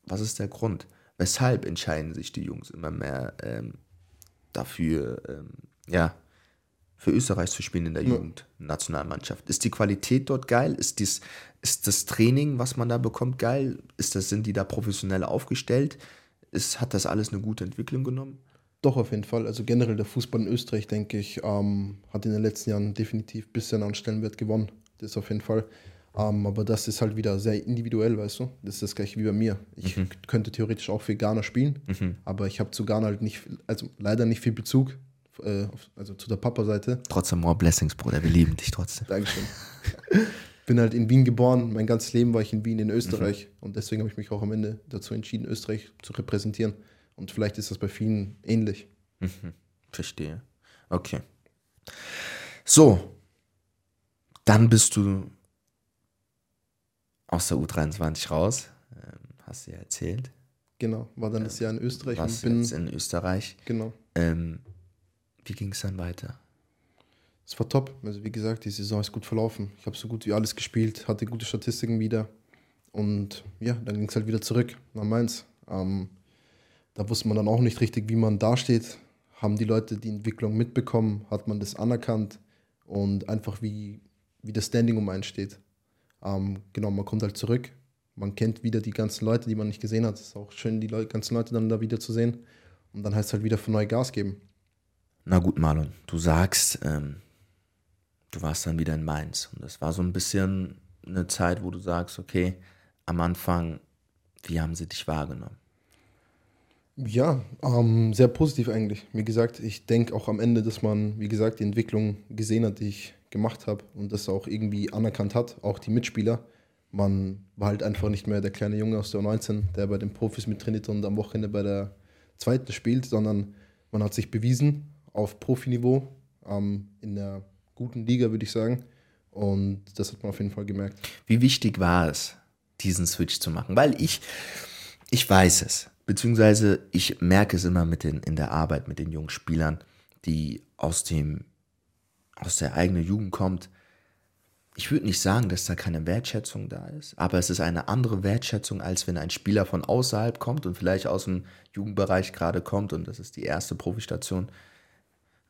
Was ist der Grund? Weshalb entscheiden sich die Jungs immer mehr ähm, dafür, ähm, ja, für Österreich zu spielen in der ja. Jugendnationalmannschaft. Ist die Qualität dort geil? Ist, dies, ist das Training, was man da bekommt, geil? Ist das, sind die da professionell aufgestellt? Ist, hat das alles eine gute Entwicklung genommen? Doch, auf jeden Fall. Also generell der Fußball in Österreich, denke ich, ähm, hat in den letzten Jahren definitiv ein bisschen an Stellenwert gewonnen. Das auf jeden Fall. Ähm, aber das ist halt wieder sehr individuell, weißt du? Das ist das gleiche wie bei mir. Ich mhm. könnte theoretisch auch für Ghana spielen, mhm. aber ich habe zu Ghana halt nicht, also leider nicht viel Bezug äh, also zu der Papa-Seite. Trotzdem more blessings, Bruder. Wir lieben dich trotzdem. Dankeschön. (laughs) Bin halt in Wien geboren. Mein ganzes Leben war ich in Wien, in Österreich. Mhm. Und deswegen habe ich mich auch am Ende dazu entschieden, Österreich zu repräsentieren. Und vielleicht ist das bei vielen ähnlich. Mhm. Verstehe. Okay. So, dann bist du aus der U23 raus, ähm, hast du ja erzählt. Genau, war dann das Jahr in Österreich und bin jetzt in Österreich. Genau. Ähm, wie ging es dann weiter? Es war top. Also wie gesagt, die Saison ist gut verlaufen. Ich habe so gut wie alles gespielt, hatte gute Statistiken wieder. Und ja, dann ging es halt wieder zurück nach Mainz. Ähm, da wusste man dann auch nicht richtig, wie man dasteht. Haben die Leute die Entwicklung mitbekommen? Hat man das anerkannt? Und einfach wie, wie das Standing um einen steht. Ähm, genau, man kommt halt zurück. Man kennt wieder die ganzen Leute, die man nicht gesehen hat. Es ist auch schön, die Leute, ganzen Leute dann da wieder zu sehen. Und dann heißt es halt wieder von neu Gas geben. Na gut, Marlon, du sagst, ähm, du warst dann wieder in Mainz. Und das war so ein bisschen eine Zeit, wo du sagst, okay, am Anfang, wie haben sie dich wahrgenommen? Ja, ähm, sehr positiv eigentlich. Wie gesagt, ich denke auch am Ende, dass man, wie gesagt, die Entwicklung gesehen hat, die ich gemacht habe und das auch irgendwie anerkannt hat, auch die Mitspieler. Man war halt einfach nicht mehr der kleine Junge aus der 19 der bei den Profis mittrainiert und am Wochenende bei der zweiten spielt, sondern man hat sich bewiesen auf Profiniveau ähm, in der guten Liga, würde ich sagen. Und das hat man auf jeden Fall gemerkt. Wie wichtig war es, diesen Switch zu machen? Weil ich, ich weiß es, beziehungsweise ich merke es immer mit den, in der Arbeit mit den jungen Spielern, die aus dem, aus der eigenen Jugend kommt. Ich würde nicht sagen, dass da keine Wertschätzung da ist, aber es ist eine andere Wertschätzung, als wenn ein Spieler von außerhalb kommt und vielleicht aus dem Jugendbereich gerade kommt und das ist die erste Profistation,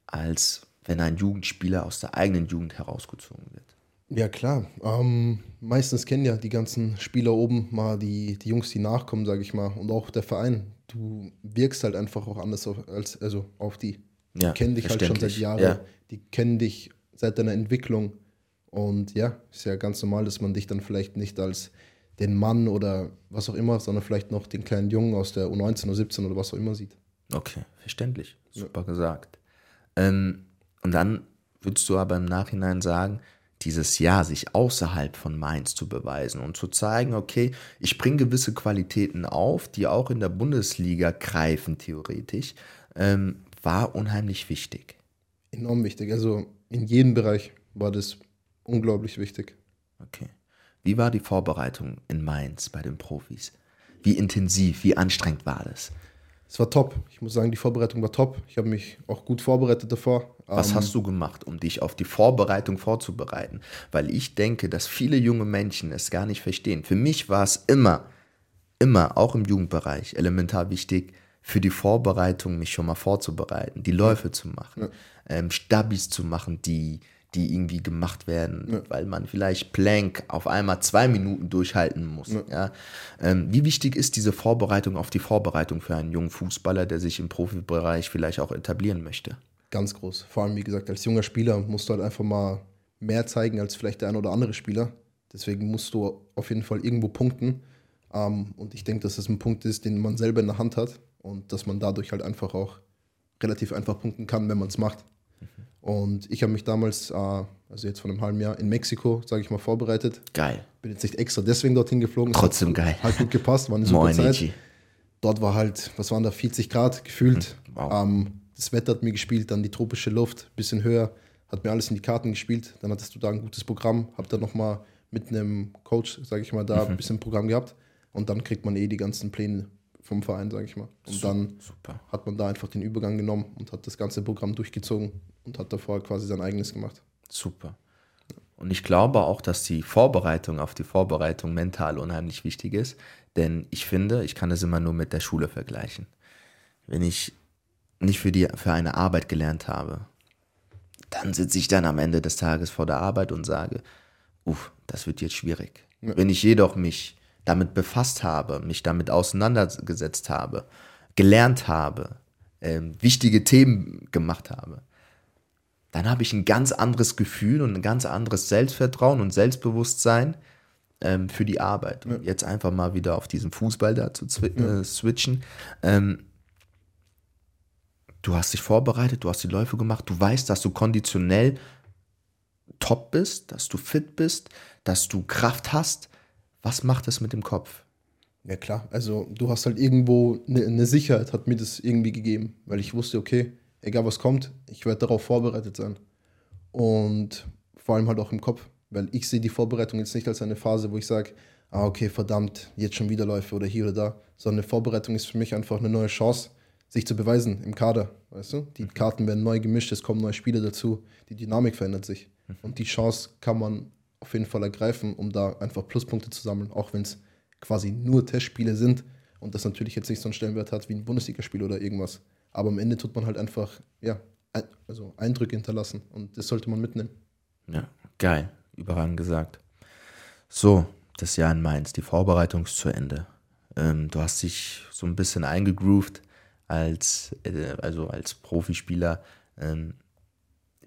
als wenn ein Jugendspieler aus der eigenen Jugend herausgezogen wird. Ja, klar. Ähm, meistens kennen ja die ganzen Spieler oben mal die, die Jungs, die nachkommen, sage ich mal. Und auch der Verein. Du wirkst halt einfach auch anders auf, als, also auf die. Die ja, kennen dich halt schon seit Jahren. Ja. Die kennen dich seit deiner Entwicklung. Und ja, ist ja ganz normal, dass man dich dann vielleicht nicht als den Mann oder was auch immer, sondern vielleicht noch den kleinen Jungen aus der U19 oder 17 oder was auch immer sieht. Okay, verständlich. Super ja. gesagt. Ähm, und dann würdest du aber im Nachhinein sagen, dieses Jahr sich außerhalb von Mainz zu beweisen und zu zeigen, okay, ich bringe gewisse Qualitäten auf, die auch in der Bundesliga greifen, theoretisch, ähm, war unheimlich wichtig. Enorm wichtig. Also in jedem Bereich war das unglaublich wichtig. Okay. Wie war die Vorbereitung in Mainz bei den Profis? Wie intensiv, wie anstrengend war das? Es war top. Ich muss sagen, die Vorbereitung war top. Ich habe mich auch gut vorbereitet davor. Was ähm, hast du gemacht, um dich auf die Vorbereitung vorzubereiten? Weil ich denke, dass viele junge Menschen es gar nicht verstehen. Für mich war es immer, immer, auch im Jugendbereich, elementar wichtig, für die Vorbereitung mich schon mal vorzubereiten, die Läufe zu machen, ja. ähm, Stabis zu machen, die die irgendwie gemacht werden, ja. weil man vielleicht Plank auf einmal zwei Minuten durchhalten muss. Ja. ja? Ähm, wie wichtig ist diese Vorbereitung auf die Vorbereitung für einen jungen Fußballer, der sich im Profibereich vielleicht auch etablieren möchte? Ganz groß. Vor allem, wie gesagt, als junger Spieler musst du halt einfach mal mehr zeigen als vielleicht der ein oder andere Spieler. Deswegen musst du auf jeden Fall irgendwo punkten. Ähm, und ich denke, dass das ein Punkt ist, den man selber in der Hand hat und dass man dadurch halt einfach auch relativ einfach punkten kann, wenn man es macht. Und ich habe mich damals, äh, also jetzt vor einem halben Jahr, in Mexiko, sage ich mal, vorbereitet. Geil. Bin jetzt nicht extra deswegen dorthin geflogen. Trotzdem hat, geil. Hat gut gepasst, war eine super Moin, Zeit. Ichi. Dort war halt, was waren da, 40 Grad gefühlt. Hm, wow. Ähm, das Wetter hat mir gespielt, dann die tropische Luft, bisschen höher, hat mir alles in die Karten gespielt. Dann hattest du da ein gutes Programm, hab dann nochmal mit einem Coach, sage ich mal, da mhm. ein bisschen Programm gehabt. Und dann kriegt man eh die ganzen Pläne vom Verein, sage ich mal. Und dann Super. hat man da einfach den Übergang genommen und hat das ganze Programm durchgezogen und hat davor quasi sein eigenes gemacht. Super. Und ich glaube auch, dass die Vorbereitung auf die Vorbereitung mental unheimlich wichtig ist, denn ich finde, ich kann das immer nur mit der Schule vergleichen. Wenn ich nicht für, die, für eine Arbeit gelernt habe, dann sitze ich dann am Ende des Tages vor der Arbeit und sage, uff, das wird jetzt schwierig. Ja. Wenn ich jedoch mich damit befasst habe, mich damit auseinandergesetzt habe, gelernt habe, äh, wichtige Themen gemacht habe, dann habe ich ein ganz anderes Gefühl und ein ganz anderes Selbstvertrauen und Selbstbewusstsein ähm, für die Arbeit. Und jetzt einfach mal wieder auf diesen Fußball da zu äh, switchen. Ähm, du hast dich vorbereitet, du hast die Läufe gemacht, du weißt, dass du konditionell top bist, dass du fit bist, dass du Kraft hast, was macht das mit dem Kopf? Ja klar, also du hast halt irgendwo eine, eine Sicherheit, hat mir das irgendwie gegeben, weil ich wusste, okay, egal was kommt, ich werde darauf vorbereitet sein. und vor allem halt auch im Kopf, weil ich sehe die Vorbereitung jetzt nicht als eine Phase, wo ich sage, ah okay, verdammt, jetzt schon wieder Läufe oder hier oder da, sondern eine Vorbereitung ist für mich einfach eine neue Chance, sich zu beweisen im Kader, weißt du? Die Karten werden neu gemischt, es kommen neue Spiele dazu, die Dynamik verändert sich und die Chance kann man auf jeden Fall ergreifen, um da einfach Pluspunkte zu sammeln, auch wenn es quasi nur Testspiele sind und das natürlich jetzt nicht so einen Stellenwert hat wie ein Bundesligaspiel oder irgendwas. Aber am Ende tut man halt einfach, ja, also Eindrücke hinterlassen und das sollte man mitnehmen. Ja, geil, überragend gesagt. So, das Jahr in Mainz, die Vorbereitung ist zu Ende. Ähm, du hast dich so ein bisschen eingegroovt als, äh, also als Profispieler. Ähm,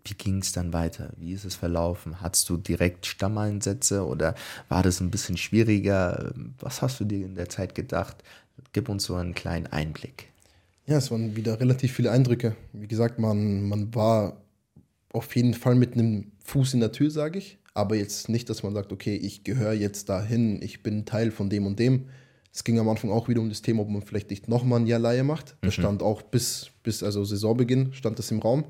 wie ging es dann weiter? Wie ist es verlaufen? Hattest du direkt Stammeinsätze oder war das ein bisschen schwieriger? Was hast du dir in der Zeit gedacht? Gib uns so einen kleinen Einblick. Ja, es waren wieder relativ viele Eindrücke. Wie gesagt, man, man war auf jeden Fall mit einem Fuß in der Tür, sage ich. Aber jetzt nicht, dass man sagt, okay, ich gehöre jetzt dahin, ich bin Teil von dem und dem. Es ging am Anfang auch wieder um das Thema, ob man vielleicht nicht nochmal ein Jahr Laie macht. Das mhm. stand auch bis, bis also Saisonbeginn, stand das im Raum.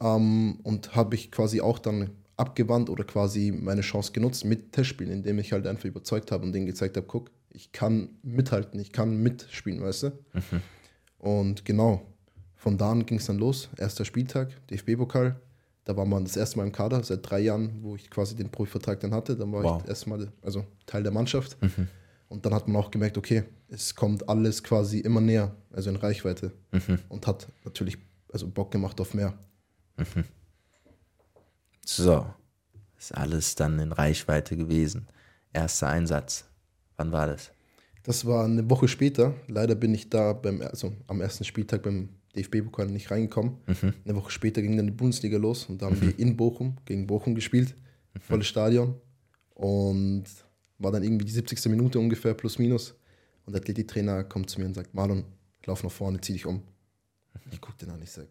Ähm, und habe ich quasi auch dann abgewandt oder quasi meine Chance genutzt mit Testspielen, indem ich halt einfach überzeugt habe und denen gezeigt habe, guck, ich kann mithalten, ich kann mitspielen, weißt du? Mhm. Und genau, von da an ging es dann los. Erster Spieltag, DFB-Pokal. Da war man das erste Mal im Kader, seit drei Jahren, wo ich quasi den Profivertrag dann hatte. Dann war wow. ich erstmal also Teil der Mannschaft. Mhm. Und dann hat man auch gemerkt, okay, es kommt alles quasi immer näher, also in Reichweite. Mhm. Und hat natürlich also Bock gemacht auf mehr. Mhm. (laughs) So, ist alles dann in Reichweite gewesen. Erster Einsatz. Wann war das? Das war eine Woche später. Leider bin ich da beim, also am ersten Spieltag beim DFB-Pokal nicht reingekommen. Mhm. Eine Woche später ging dann die Bundesliga los und da haben mhm. wir in Bochum gegen Bochum gespielt. Mhm. Volles Stadion. Und war dann irgendwie die 70. Minute ungefähr, plus minus. Und der Athletiktrainer kommt zu mir und sagt: Marlon, lauf nach vorne, zieh dich um. Ich gucke den an, ich sage: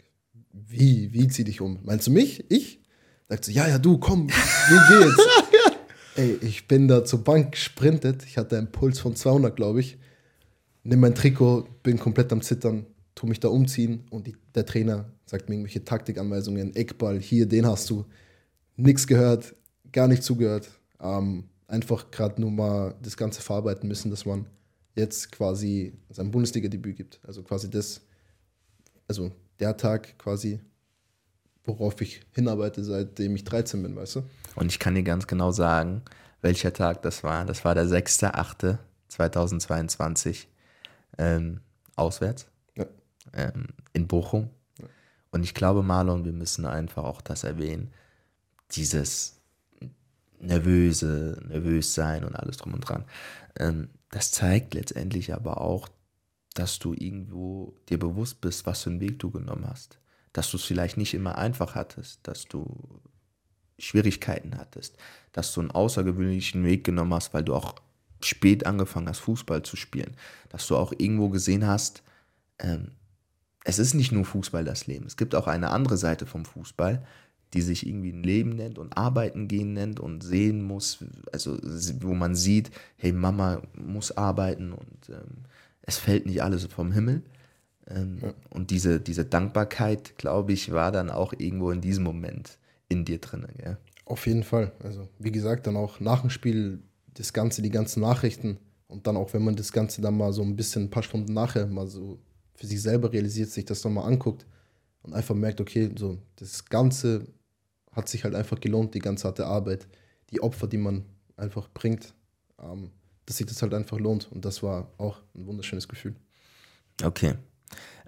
Wie, wie zieh dich um? Meinst du mich? Ich? Sagt so: Ja, ja, du, komm, wie geht's? (laughs) Ey, ich bin da zur Bank gesprintet. Ich hatte einen Puls von 200, glaube ich. Nimm mein Trikot, bin komplett am Zittern, tu mich da umziehen und die, der Trainer sagt mir irgendwelche Taktikanweisungen, Eckball, hier, den hast du. Nichts gehört, gar nicht zugehört. Ähm, einfach gerade nur mal das Ganze verarbeiten müssen, dass man jetzt quasi sein Bundesliga-Debüt gibt. Also quasi das, also der Tag quasi, worauf ich hinarbeite, seitdem ich 13 bin, weißt du? Und ich kann dir ganz genau sagen, welcher Tag das war. Das war der 6.8.2022 ähm, auswärts ja. ähm, in Bochum. Ja. Und ich glaube, Marlon, wir müssen einfach auch das erwähnen, dieses nervöse, nervös sein und alles drum und dran. Ähm, das zeigt letztendlich aber auch, dass du irgendwo dir bewusst bist, was für einen Weg du genommen hast. Dass du es vielleicht nicht immer einfach hattest, dass du Schwierigkeiten hattest, dass du einen außergewöhnlichen Weg genommen hast, weil du auch spät angefangen hast, Fußball zu spielen, dass du auch irgendwo gesehen hast, ähm, es ist nicht nur Fußball das Leben, es gibt auch eine andere Seite vom Fußball, die sich irgendwie ein Leben nennt und arbeiten gehen nennt und sehen muss, also wo man sieht, hey, Mama muss arbeiten und ähm, es fällt nicht alles vom Himmel. Ähm, ja. Und diese, diese Dankbarkeit, glaube ich, war dann auch irgendwo in diesem Moment in dir drin. Gell? Auf jeden Fall. Also, wie gesagt, dann auch nach dem Spiel das Ganze, die ganzen Nachrichten und dann auch, wenn man das Ganze dann mal so ein bisschen ein paar Stunden nachher mal so für sich selber realisiert, sich das nochmal anguckt und einfach merkt, okay, so das Ganze hat sich halt einfach gelohnt, die ganze harte Arbeit, die Opfer, die man einfach bringt, ähm, dass sich das halt einfach lohnt. Und das war auch ein wunderschönes Gefühl. Okay.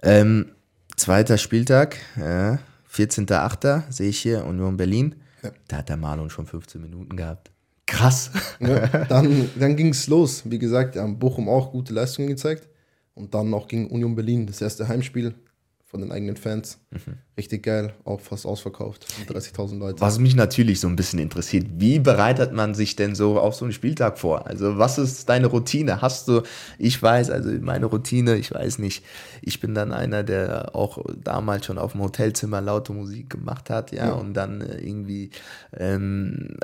Ähm, zweiter Spieltag, ja, 14.8. sehe ich hier, Union Berlin. Ja. Da hat der Marlon schon 15 Minuten gehabt. Krass. Ja, (laughs) dann dann ging es los. Wie gesagt, Bochum auch gute Leistungen gezeigt. Und dann noch gegen Union Berlin, das erste Heimspiel von den eigenen Fans. Mhm. Richtig geil, auch fast ausverkauft. 30.000 Leute. Was mich natürlich so ein bisschen interessiert, wie bereitet man sich denn so auf so einen Spieltag vor? Also was ist deine Routine? Hast du, ich weiß, also meine Routine, ich weiß nicht, ich bin dann einer, der auch damals schon auf dem Hotelzimmer laute Musik gemacht hat, ja, ja. und dann äh, irgendwie ähm,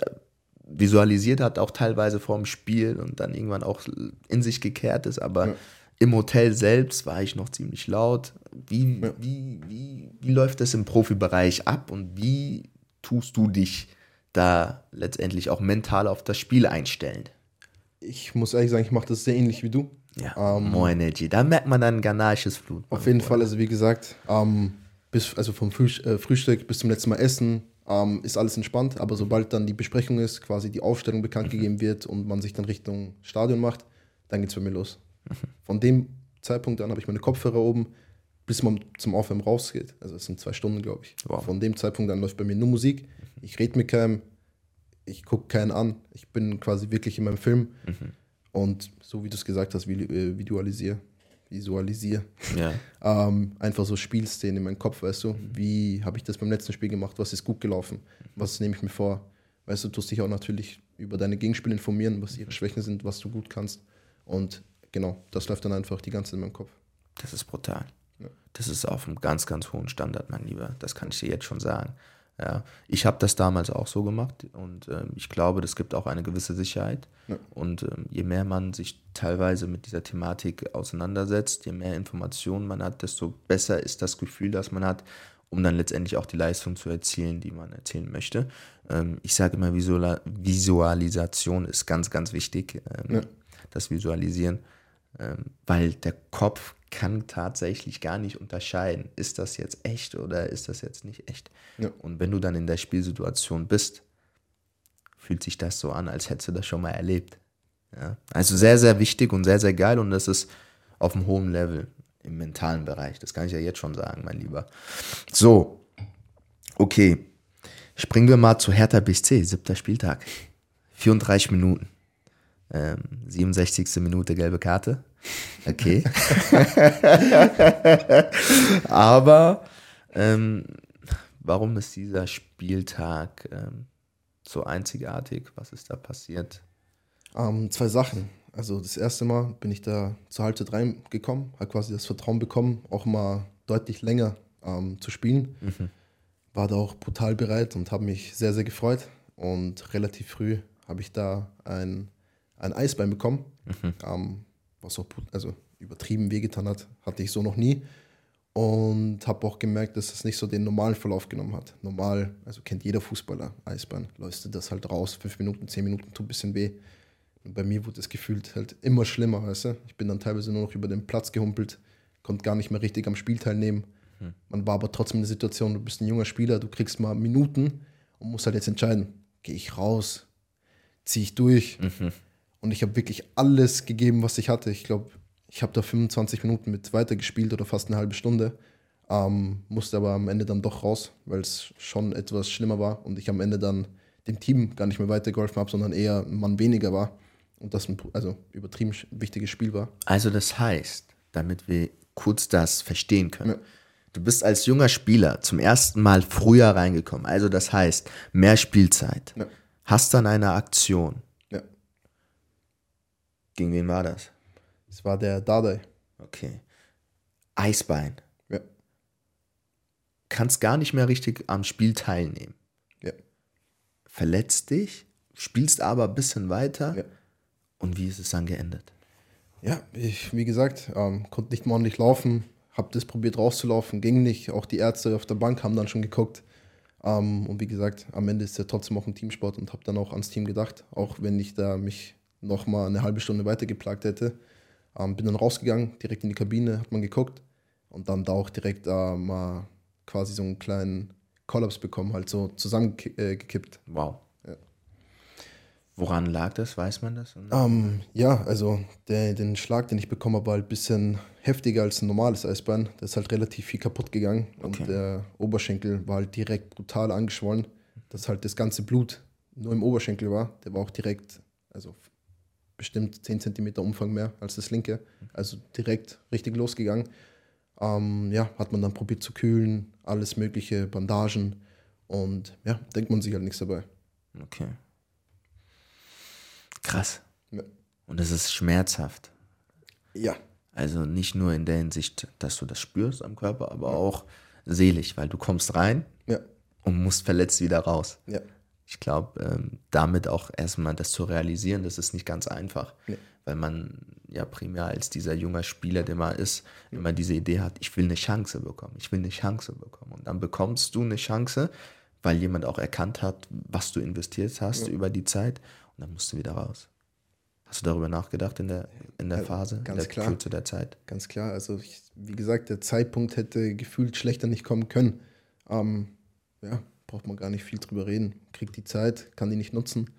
visualisiert hat, auch teilweise vorm Spiel und dann irgendwann auch in sich gekehrt ist, aber ja im Hotel selbst war ich noch ziemlich laut. Wie, ja. wie, wie, wie läuft das im Profibereich ab und wie tust du dich da letztendlich auch mental auf das Spiel einstellen? Ich muss ehrlich sagen, ich mache das sehr ähnlich wie du. Ja, ähm, More Energy. Da merkt man dann ghanaisches Blut. Auf jeden Fall, also wie gesagt, ähm, bis, also vom Früh, äh, Frühstück bis zum letzten Mal Essen ähm, ist alles entspannt. Aber sobald dann die Besprechung ist, quasi die Aufstellung bekannt mhm. gegeben wird und man sich dann Richtung Stadion macht, dann geht es bei mir los. Mhm. Von dem Zeitpunkt an habe ich meine Kopfhörer oben, bis man zum Aufwärmen rausgeht. Also es sind zwei Stunden, glaube ich. Wow. Von dem Zeitpunkt an läuft bei mir nur Musik. Ich rede mit keinem, ich gucke keinen an. Ich bin quasi wirklich in meinem Film. Mhm. Und so wie du es gesagt hast, äh, visualisiere. Visualisiere. Ja. (laughs) ähm, einfach so Spielszenen in meinem Kopf, weißt du? Mhm. Wie habe ich das beim letzten Spiel gemacht? Was ist gut gelaufen? Was nehme ich mir vor? Weißt du, du tust dich auch natürlich über deine Gegenspiele informieren, was ihre Schwächen sind, was du gut kannst. Und genau, das läuft dann einfach die ganze Zeit in meinem Kopf. Das ist brutal. Ja. Das ist auf einem ganz, ganz hohen Standard, mein Lieber. Das kann ich dir jetzt schon sagen. Ja, ich habe das damals auch so gemacht und ähm, ich glaube, das gibt auch eine gewisse Sicherheit. Ja. Und ähm, je mehr man sich teilweise mit dieser Thematik auseinandersetzt, je mehr Informationen man hat, desto besser ist das Gefühl, das man hat, um dann letztendlich auch die Leistung zu erzielen, die man erzielen möchte. Ähm, ich sage immer, Visual Visualisation ist ganz, ganz wichtig, ähm, ja. das Visualisieren, weil der Kopf kann tatsächlich gar nicht unterscheiden, ist das jetzt echt oder ist das jetzt nicht echt. Ja. Und wenn du dann in der Spielsituation bist, fühlt sich das so an, als hättest du das schon mal erlebt. Ja? Also sehr, sehr wichtig und sehr, sehr geil und das ist auf einem hohen Level im mentalen Bereich. Das kann ich ja jetzt schon sagen, mein Lieber. So, okay. Springen wir mal zu Hertha BSC, siebter Spieltag. 34 Minuten. Ähm, 67. Minute gelbe Karte. Okay. (laughs) Aber ähm, warum ist dieser Spieltag ähm, so einzigartig? Was ist da passiert? Ähm, zwei Sachen. Also das erste Mal bin ich da zur Halbzeit reingekommen, habe quasi das Vertrauen bekommen, auch mal deutlich länger ähm, zu spielen. Mhm. War da auch brutal bereit und habe mich sehr, sehr gefreut. Und relativ früh habe ich da ein, ein Eisbein bekommen. Mhm. Ähm, was auch also übertrieben wehgetan hat, hatte ich so noch nie. Und habe auch gemerkt, dass es nicht so den normalen Verlauf genommen hat. Normal, also kennt jeder Fußballer, Eisbein, läufst du das halt raus, fünf Minuten, zehn Minuten, tut ein bisschen weh. Und bei mir wurde es gefühlt halt immer schlimmer, weißt du? Ich bin dann teilweise nur noch über den Platz gehumpelt, konnte gar nicht mehr richtig am Spiel teilnehmen. Hm. Man war aber trotzdem in der Situation, du bist ein junger Spieler, du kriegst mal Minuten und musst halt jetzt entscheiden, gehe ich raus, ziehe ich durch. Mhm. Und ich habe wirklich alles gegeben, was ich hatte. Ich glaube, ich habe da 25 Minuten mit weitergespielt oder fast eine halbe Stunde. Ähm, musste aber am Ende dann doch raus, weil es schon etwas schlimmer war und ich am Ende dann dem Team gar nicht mehr weitergeholfen habe, sondern eher ein Mann weniger war und das ein also übertrieben wichtiges Spiel war. Also das heißt, damit wir kurz das verstehen können. Ja. Du bist als junger Spieler zum ersten Mal früher reingekommen. Also das heißt, mehr Spielzeit. Ja. Hast dann eine Aktion gegen wen war das? Es war der Dardai. Okay. Eisbein. Ja. Kannst gar nicht mehr richtig am Spiel teilnehmen. Ja. Verletzt dich, spielst aber ein bisschen weiter. Ja. Und wie ist es dann geendet? Ja, ich, wie gesagt, ähm, konnte nicht mal ordentlich laufen, habe das probiert rauszulaufen, ging nicht. Auch die Ärzte auf der Bank haben dann schon geguckt. Ähm, und wie gesagt, am Ende ist es ja trotzdem auch ein Teamsport und habe dann auch ans Team gedacht, auch wenn ich da mich noch mal eine halbe Stunde weiter geplagt hätte. Ähm, bin dann rausgegangen, direkt in die Kabine, hat man geguckt und dann da auch direkt äh, mal quasi so einen kleinen Kollaps bekommen, halt so zusammengekippt. Wow. Ja. Woran lag das? Weiß man das? Ähm, ja, also der, den Schlag, den ich bekommen habe, war halt ein bisschen heftiger als ein normales Eisbein. Da ist halt relativ viel kaputt gegangen okay. und der Oberschenkel war halt direkt brutal angeschwollen, dass halt das ganze Blut nur im Oberschenkel war. Der war auch direkt, also bestimmt 10 cm Umfang mehr als das linke. Also direkt richtig losgegangen. Ähm, ja, hat man dann probiert zu kühlen, alles mögliche, Bandagen und ja, denkt man sich halt nichts dabei. Okay. Krass. Ja. Und es ist schmerzhaft. Ja. Also nicht nur in der Hinsicht, dass du das spürst am Körper, aber ja. auch seelisch, weil du kommst rein ja. und musst verletzt wieder raus. Ja ich glaube, ähm, damit auch erstmal das zu realisieren, das ist nicht ganz einfach, ja. weil man ja primär als dieser junger Spieler, der man ist, immer diese Idee hat, ich will eine Chance bekommen, ich will eine Chance bekommen. Und dann bekommst du eine Chance, weil jemand auch erkannt hat, was du investiert hast über die Zeit und dann musst du wieder raus. Hast du darüber nachgedacht in der, in der Phase, ganz in der klar. Kürze der Zeit? Ganz klar. Also, ich, wie gesagt, der Zeitpunkt hätte gefühlt schlechter nicht kommen können. Ähm, ja, braucht man gar nicht viel drüber reden. Kriegt die Zeit, kann die nicht nutzen.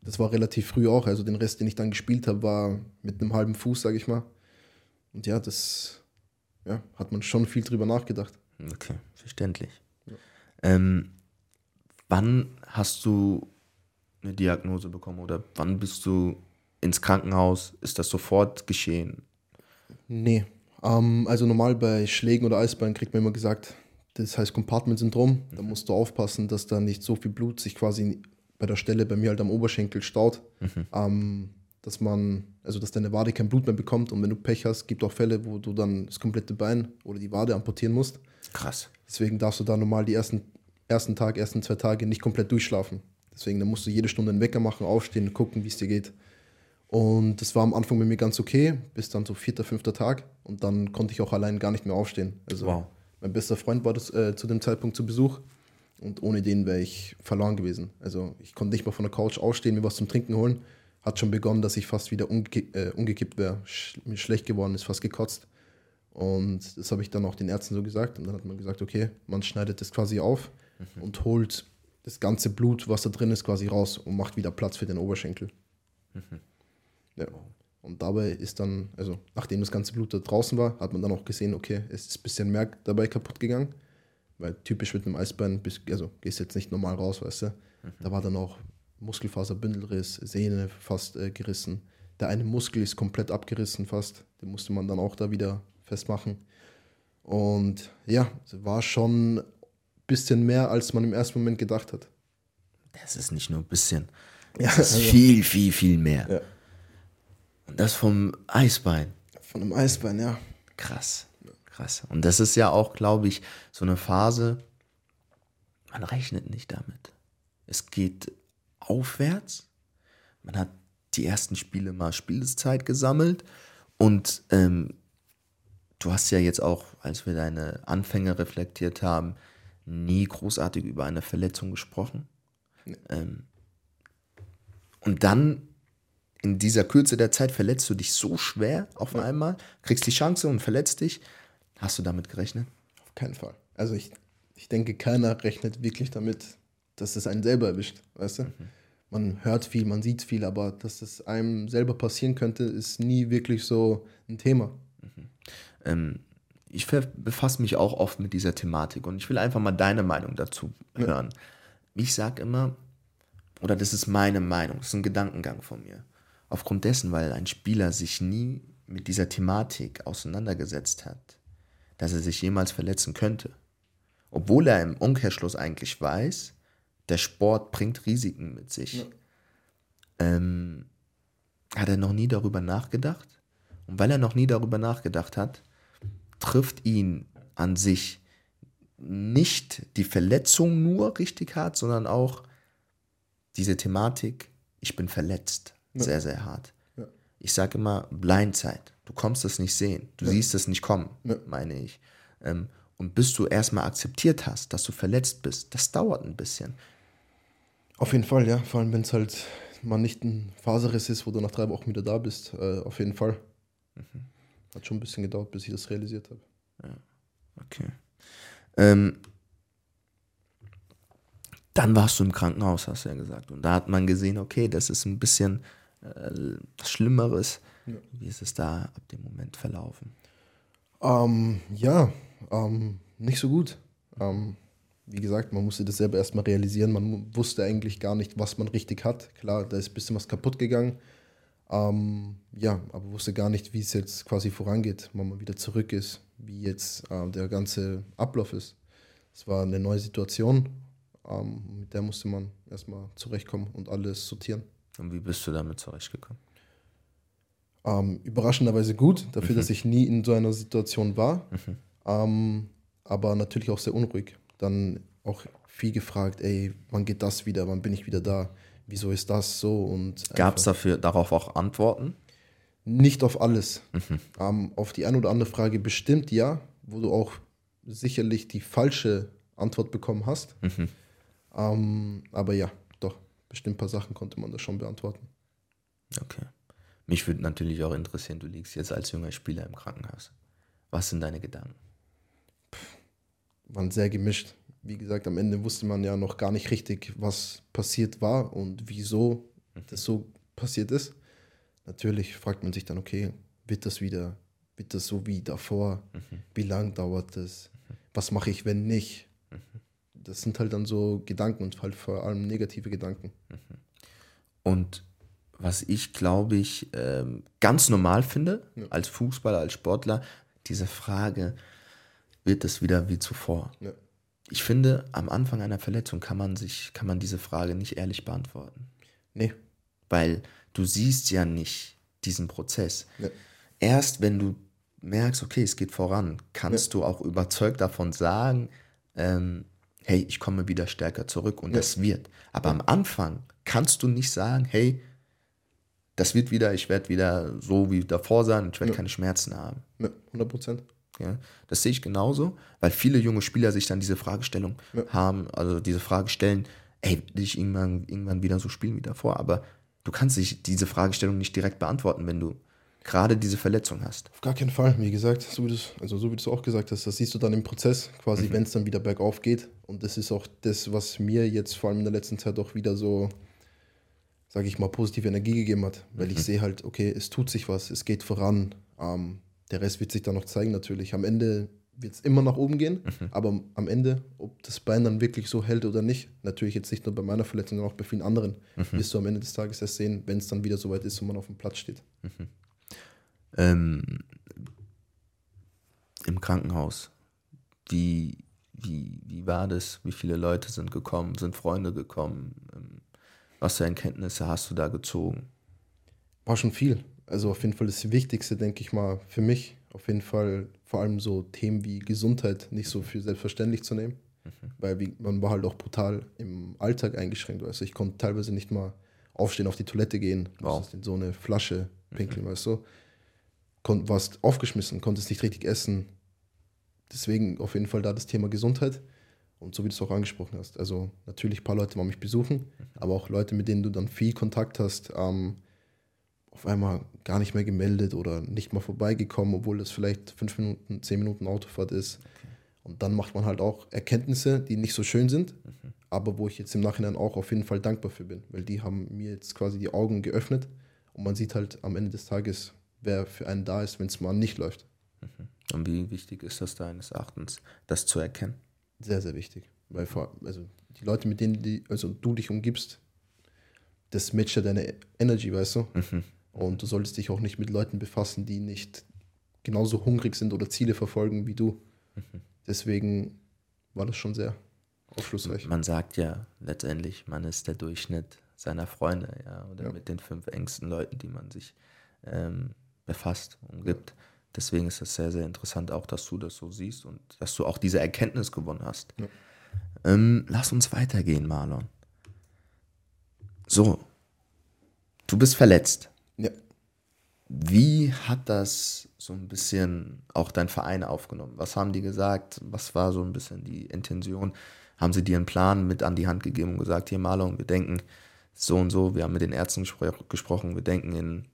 Das war relativ früh auch. Also, den Rest, den ich dann gespielt habe, war mit einem halben Fuß, sage ich mal. Und ja, das ja, hat man schon viel drüber nachgedacht. Okay, verständlich. Ähm, wann hast du eine Diagnose bekommen oder wann bist du ins Krankenhaus? Ist das sofort geschehen? Nee. Ähm, also normal bei Schlägen oder Eisbein kriegt man immer gesagt, das heißt Compartment-Syndrom. Da musst du aufpassen, dass da nicht so viel Blut sich quasi bei der Stelle, bei mir halt am Oberschenkel staut. Ähm, dass man, also dass deine Wade kein Blut mehr bekommt und wenn du Pech hast, gibt auch Fälle, wo du dann das komplette Bein oder die Wade amputieren musst. Krass. Deswegen darfst du da normal die ersten, ersten Tag, ersten zwei Tage nicht komplett durchschlafen. Deswegen, da musst du jede Stunde einen Wecker machen, aufstehen und gucken, wie es dir geht. Und das war am Anfang bei mir ganz okay, bis dann so vierter, fünfter Tag. Und dann konnte ich auch allein gar nicht mehr aufstehen. Also Wow. Mein bester Freund war das, äh, zu dem Zeitpunkt zu Besuch. Und ohne den wäre ich verloren gewesen. Also ich konnte nicht mal von der Couch aufstehen, mir was zum Trinken holen. Hat schon begonnen, dass ich fast wieder umge äh, umgekippt wäre. Sch mir schlecht geworden ist, fast gekotzt. Und das habe ich dann auch den Ärzten so gesagt. Und dann hat man gesagt, okay, man schneidet das quasi auf und holt das ganze Blut, was da drin ist, quasi raus und macht wieder Platz für den Oberschenkel. Ja. Und dabei ist dann, also nachdem das ganze Blut da draußen war, hat man dann auch gesehen, okay, es ist ein bisschen mehr dabei kaputt gegangen. Weil typisch mit einem Eisbein, also gehst jetzt nicht normal raus, weißt du. Da war dann auch Muskelfaserbündelriss, Sehne fast äh, gerissen. Der eine Muskel ist komplett abgerissen fast. Den musste man dann auch da wieder festmachen. Und ja, es war schon ein bisschen mehr, als man im ersten Moment gedacht hat. Das ist nicht nur ein bisschen. Ja, Das ist also- viel, viel, viel mehr. Ja. Und das vom Eisbein. Von einem Eisbein, ja. Krass. Krass. Und das ist ja auch, glaube ich, so eine Phase, man rechnet nicht damit. Es geht aufwärts. Man hat die ersten Spiele mal Spielzeit gesammelt. Und ähm, du hast ja jetzt auch, als wir deine Anfänge reflektiert haben, nie großartig über eine Verletzung gesprochen. Ähm, und dann in dieser Kürze der Zeit verletzt du dich so schwer auf einmal, kriegst die Chance und verletzt dich. Hast du damit gerechnet? Auf keinen Fall. Also ich, ich denke, keiner rechnet wirklich damit, dass es einen selber erwischt, weißt du? Man hört viel, man sieht viel, aber dass es einem selber passieren könnte, ist nie wirklich so ein Thema. Ähm, ich befasse mich auch oft mit dieser Thematik und ich will einfach mal deine Meinung dazu hören. Ich sage immer, oder das ist meine Meinung, das ist ein Gedankengang von mir. Aufgrund dessen, weil ein Spieler sich nie mit dieser Thematik auseinandergesetzt hat, dass er sich jemals verletzen könnte. Obwohl er im Umkehrschluss eigentlich weiß, der Sport bringt Risiken mit sich. Ähm, hat er noch nie darüber nachgedacht? Und weil er noch nie darüber nachgedacht hat, trifft ihn an sich nicht die Verletzung nur richtig hart, sondern auch diese Thematik, ich bin verletzt, sehr, sehr hart. Ja. Ich sage immer Blindzeit. Du kommst es nicht sehen. Du siehst es nicht kommen, Ja. meine ich. Ähm, und bis du erstmal akzeptiert hast, dass du verletzt bist, das dauert ein bisschen. Auf jeden Fall, ja. Vor allem, wenn es halt mal nicht ein Faserriss ist, wo du nach drei Wochen wieder da bist. Äh, auf jeden Fall. Hat schon ein bisschen gedauert, bis ich das realisiert habe. Okay. Ähm, dann warst du im Krankenhaus, hast du ja gesagt. Und da hat man gesehen, okay, das ist ein bisschen äh, was Schlimmeres. Ja. Wie ist es da ab dem Moment verlaufen? Ähm, ja, ähm, nicht so gut. Ähm, wie gesagt, man musste das selber erstmal realisieren. Man wusste eigentlich gar nicht, was man richtig hat. Klar, da ist ein bisschen was kaputt gegangen. Ähm, ja, aber wusste gar nicht, wie es jetzt quasi vorangeht, wenn man wieder zurück ist, wie jetzt äh, der ganze Ablauf ist. Es war eine neue Situation, ähm, mit der musste man erstmal zurechtkommen und alles sortieren. Und wie bist du damit zurechtgekommen? Ähm, überraschenderweise gut, dafür, dass ich nie in so einer Situation war. Ähm, aber natürlich auch sehr unruhig. Dann auch viel gefragt, ey, wann geht das wieder? Wann bin ich wieder da? Wieso ist das so? Und Gab es dafür darauf auch Antworten? Nicht auf alles. Ähm, auf die eine oder andere Frage bestimmt ja, wo du auch sicherlich die falsche Antwort bekommen hast. Mhm. Ähm, aber ja, bestimmt ein paar Sachen konnte man da schon beantworten. Okay. Mich würde natürlich auch interessieren, du liegst jetzt als junger Spieler im Krankenhaus. Was sind deine Gedanken? Waren sehr gemischt. Wie gesagt, am Ende wusste man ja noch gar nicht richtig, was passiert war und wieso das so passiert ist. Natürlich fragt man sich dann, okay, wird das wieder, wird das so wie davor? Wie lang dauert das? Was mache ich, wenn nicht? Das sind halt dann so Gedanken und halt vor allem negative Gedanken. Und was ich, glaube ich, ähm, ganz normal finde, als Fußballer, als Sportler, diese Frage, wird es wieder wie zuvor? Ja. Ich finde, am Anfang einer Verletzung kann man sich, kann man diese Frage nicht ehrlich beantworten. Nee, Weil du siehst ja nicht diesen Prozess. Ja. Erst wenn du merkst, okay, es geht voran, kannst du auch überzeugt davon sagen, ähm, hey, ich komme wieder stärker zurück und das wird. Aber am Anfang kannst du nicht sagen, hey, das wird wieder, ich werde wieder so wie davor sein, ich werde keine Schmerzen haben. ja, 100 Prozent. Ja, das sehe ich genauso, weil viele junge Spieler sich dann diese Fragestellung haben, also diese Frage stellen, ey, will ich irgendwann, irgendwann wieder so spielen wie davor? Aber du kannst dich diese Fragestellung nicht direkt beantworten, wenn du gerade diese Verletzung hast. Auf gar keinen Fall, wie gesagt, so wie du also so wie du es auch gesagt hast, das siehst du dann im Prozess, quasi, wenn es dann wieder bergauf geht. Und das ist auch das, was mir jetzt vor allem in der letzten Zeit auch wieder so, sage ich mal, positive Energie gegeben hat. Weil ich sehe halt, okay, es tut sich was, es geht voran. Ähm, der Rest wird sich dann noch zeigen natürlich. Am Ende wird es immer nach oben gehen, aber am Ende, ob das Bein dann wirklich so hält oder nicht, natürlich jetzt nicht nur bei meiner Verletzung, sondern auch bei vielen anderen, wirst du am Ende des Tages erst sehen, wenn es dann wieder soweit ist und man auf dem Platz steht. Ähm, Im Krankenhaus, wie, wie, wie war das? Wie viele Leute sind gekommen? Sind Freunde gekommen? Ähm, Was für Erkenntnisse hast du da gezogen? War schon viel. Also auf jeden Fall das Wichtigste, denke ich mal, für mich. Auf jeden Fall vor allem so Themen wie Gesundheit nicht so für selbstverständlich zu nehmen. Weil wie, man war halt auch brutal im Alltag eingeschränkt. Also ich konnte teilweise nicht mal aufstehen, auf die Toilette gehen, Wow. in so eine Flasche pinkeln, weißt du. Kon warst aufgeschmissen, konntest nicht richtig essen. Deswegen auf jeden Fall da das Thema Gesundheit. Und so wie du es auch angesprochen hast. Also natürlich ein paar Leute mal mich besuchen, aber auch Leute, mit denen du dann viel Kontakt hast, ähm, auf einmal gar nicht mehr gemeldet oder nicht mal vorbeigekommen, obwohl das vielleicht fünf Minuten, zehn Minuten Autofahrt ist. Und dann macht man halt auch Erkenntnisse, die nicht so schön sind, aber wo ich jetzt im Nachhinein auch auf jeden Fall dankbar für bin, weil die haben mir jetzt quasi die Augen geöffnet und man sieht halt am Ende des Tages, wer für einen da ist, wenn es mal nicht läuft. Und wie wichtig ist das deines Erachtens, das zu erkennen? Sehr, sehr wichtig. Weil vor, also die Leute, mit denen die, also du dich umgibst, das matcht ja deine Energy, weißt du? Und du solltest dich auch nicht mit Leuten befassen, die nicht genauso hungrig sind oder Ziele verfolgen wie du. Deswegen war das schon sehr aufschlussreich. Man sagt ja letztendlich, man ist der Durchschnitt seiner Freunde, ja, oder Ja. mit den fünf engsten Leuten, die man sich ähm, befasst, umgibt. Deswegen ist das sehr, sehr interessant auch, dass du das so siehst und dass du auch diese Erkenntnis gewonnen hast. Ja. Ähm, lass uns weitergehen, Marlon. So, du bist verletzt. Ja. Wie hat das so ein bisschen auch dein Verein aufgenommen? Was haben die gesagt? Was war so ein bisschen die Intention? Haben sie dir einen Plan mit an die Hand gegeben und gesagt, hier Marlon, wir denken so und so, wir haben mit den Ärzten gespro gesprochen, wir denken in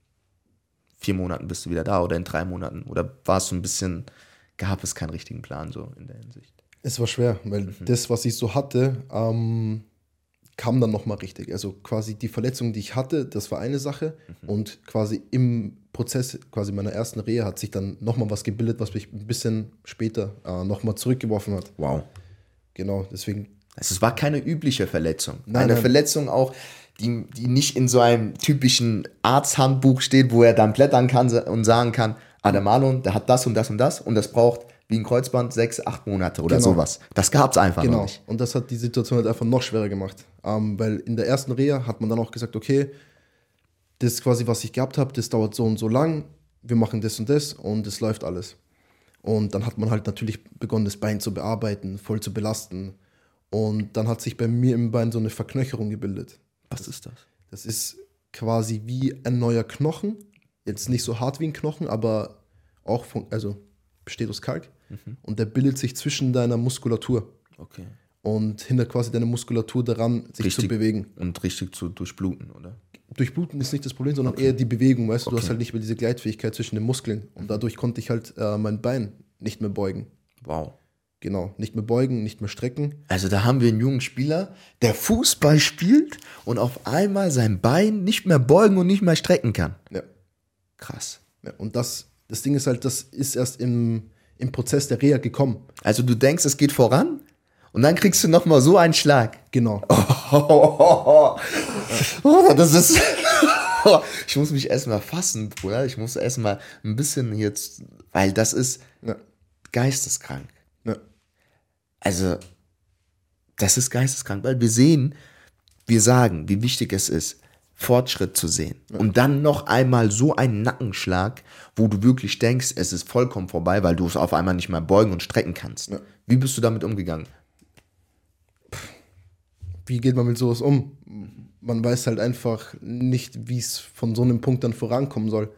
vier Monaten bist du wieder da oder in drei Monaten? Oder war es so ein bisschen, gab es keinen richtigen Plan so in der Hinsicht? Es war schwer, weil das, was ich so hatte, ähm, kam dann nochmal richtig. Also quasi die Verletzung, die ich hatte, das war eine Sache. Und quasi im Prozess, quasi meiner ersten Rehe, hat sich dann nochmal was gebildet, was mich ein bisschen später äh, nochmal zurückgeworfen hat. Wow. Genau, deswegen, Also es war keine übliche Verletzung. Nein, Eine nein. Verletzung auch, die, die nicht in so einem typischen Arzthandbuch steht, wo er dann blättern kann und sagen kann, ah, der Marlon, der hat das und das und das und das braucht wie ein Kreuzband sechs, acht Monate oder Genau. sowas. Das gab es einfach genau. nicht. Und das hat die Situation halt einfach noch schwerer gemacht. Ähm, weil in der ersten Reha hat man dann auch gesagt, okay, das quasi, was ich gehabt habe, das dauert so und so lang, wir machen das und das und es läuft alles. Und dann hat man halt natürlich begonnen, das Bein zu bearbeiten, voll zu belasten. Und dann hat sich bei mir im Bein so eine Verknöcherung gebildet. Was ist das? Das ist quasi wie ein neuer Knochen. Jetzt nicht so hart wie ein Knochen, aber auch von, also besteht aus Kalk. Und der bildet sich zwischen deiner Muskulatur. Okay. Und hindert quasi deine Muskulatur daran, sich Richtig. zu bewegen. Und richtig zu durchbluten, oder? Durchbluten ist nicht das Problem, sondern eher die Bewegung, weißt du, du Okay. hast halt nicht mehr diese Gleitfähigkeit zwischen den Muskeln. Und dadurch konnte ich halt äh, mein Bein nicht mehr beugen. Wow. Genau, nicht mehr beugen, nicht mehr strecken. Also da haben wir einen jungen Spieler, der Fußball spielt und auf einmal sein Bein nicht mehr beugen und nicht mehr strecken kann. Ja. Krass. ja. Und das, das Ding ist halt, das ist erst im, im Prozess der Reha gekommen. Also du denkst, es geht voran und dann kriegst du nochmal so einen Schlag. Genau. (laughs) Oh, das ist. (laughs) ich muss mich erstmal fassen, Bruder. Ich muss erstmal ein bisschen jetzt. Weil das ist Ja. geisteskrank. Ja. Also, das ist geisteskrank, weil wir sehen, wir sagen, wie wichtig es ist, Fortschritt zu sehen. Und dann noch einmal so einen Nackenschlag, wo du wirklich denkst, es ist vollkommen vorbei, weil du es auf einmal nicht mehr beugen und strecken kannst. Wie bist du damit umgegangen? Wie geht man mit sowas um? Man weiß halt einfach nicht, wie es von so einem Punkt dann vorankommen soll.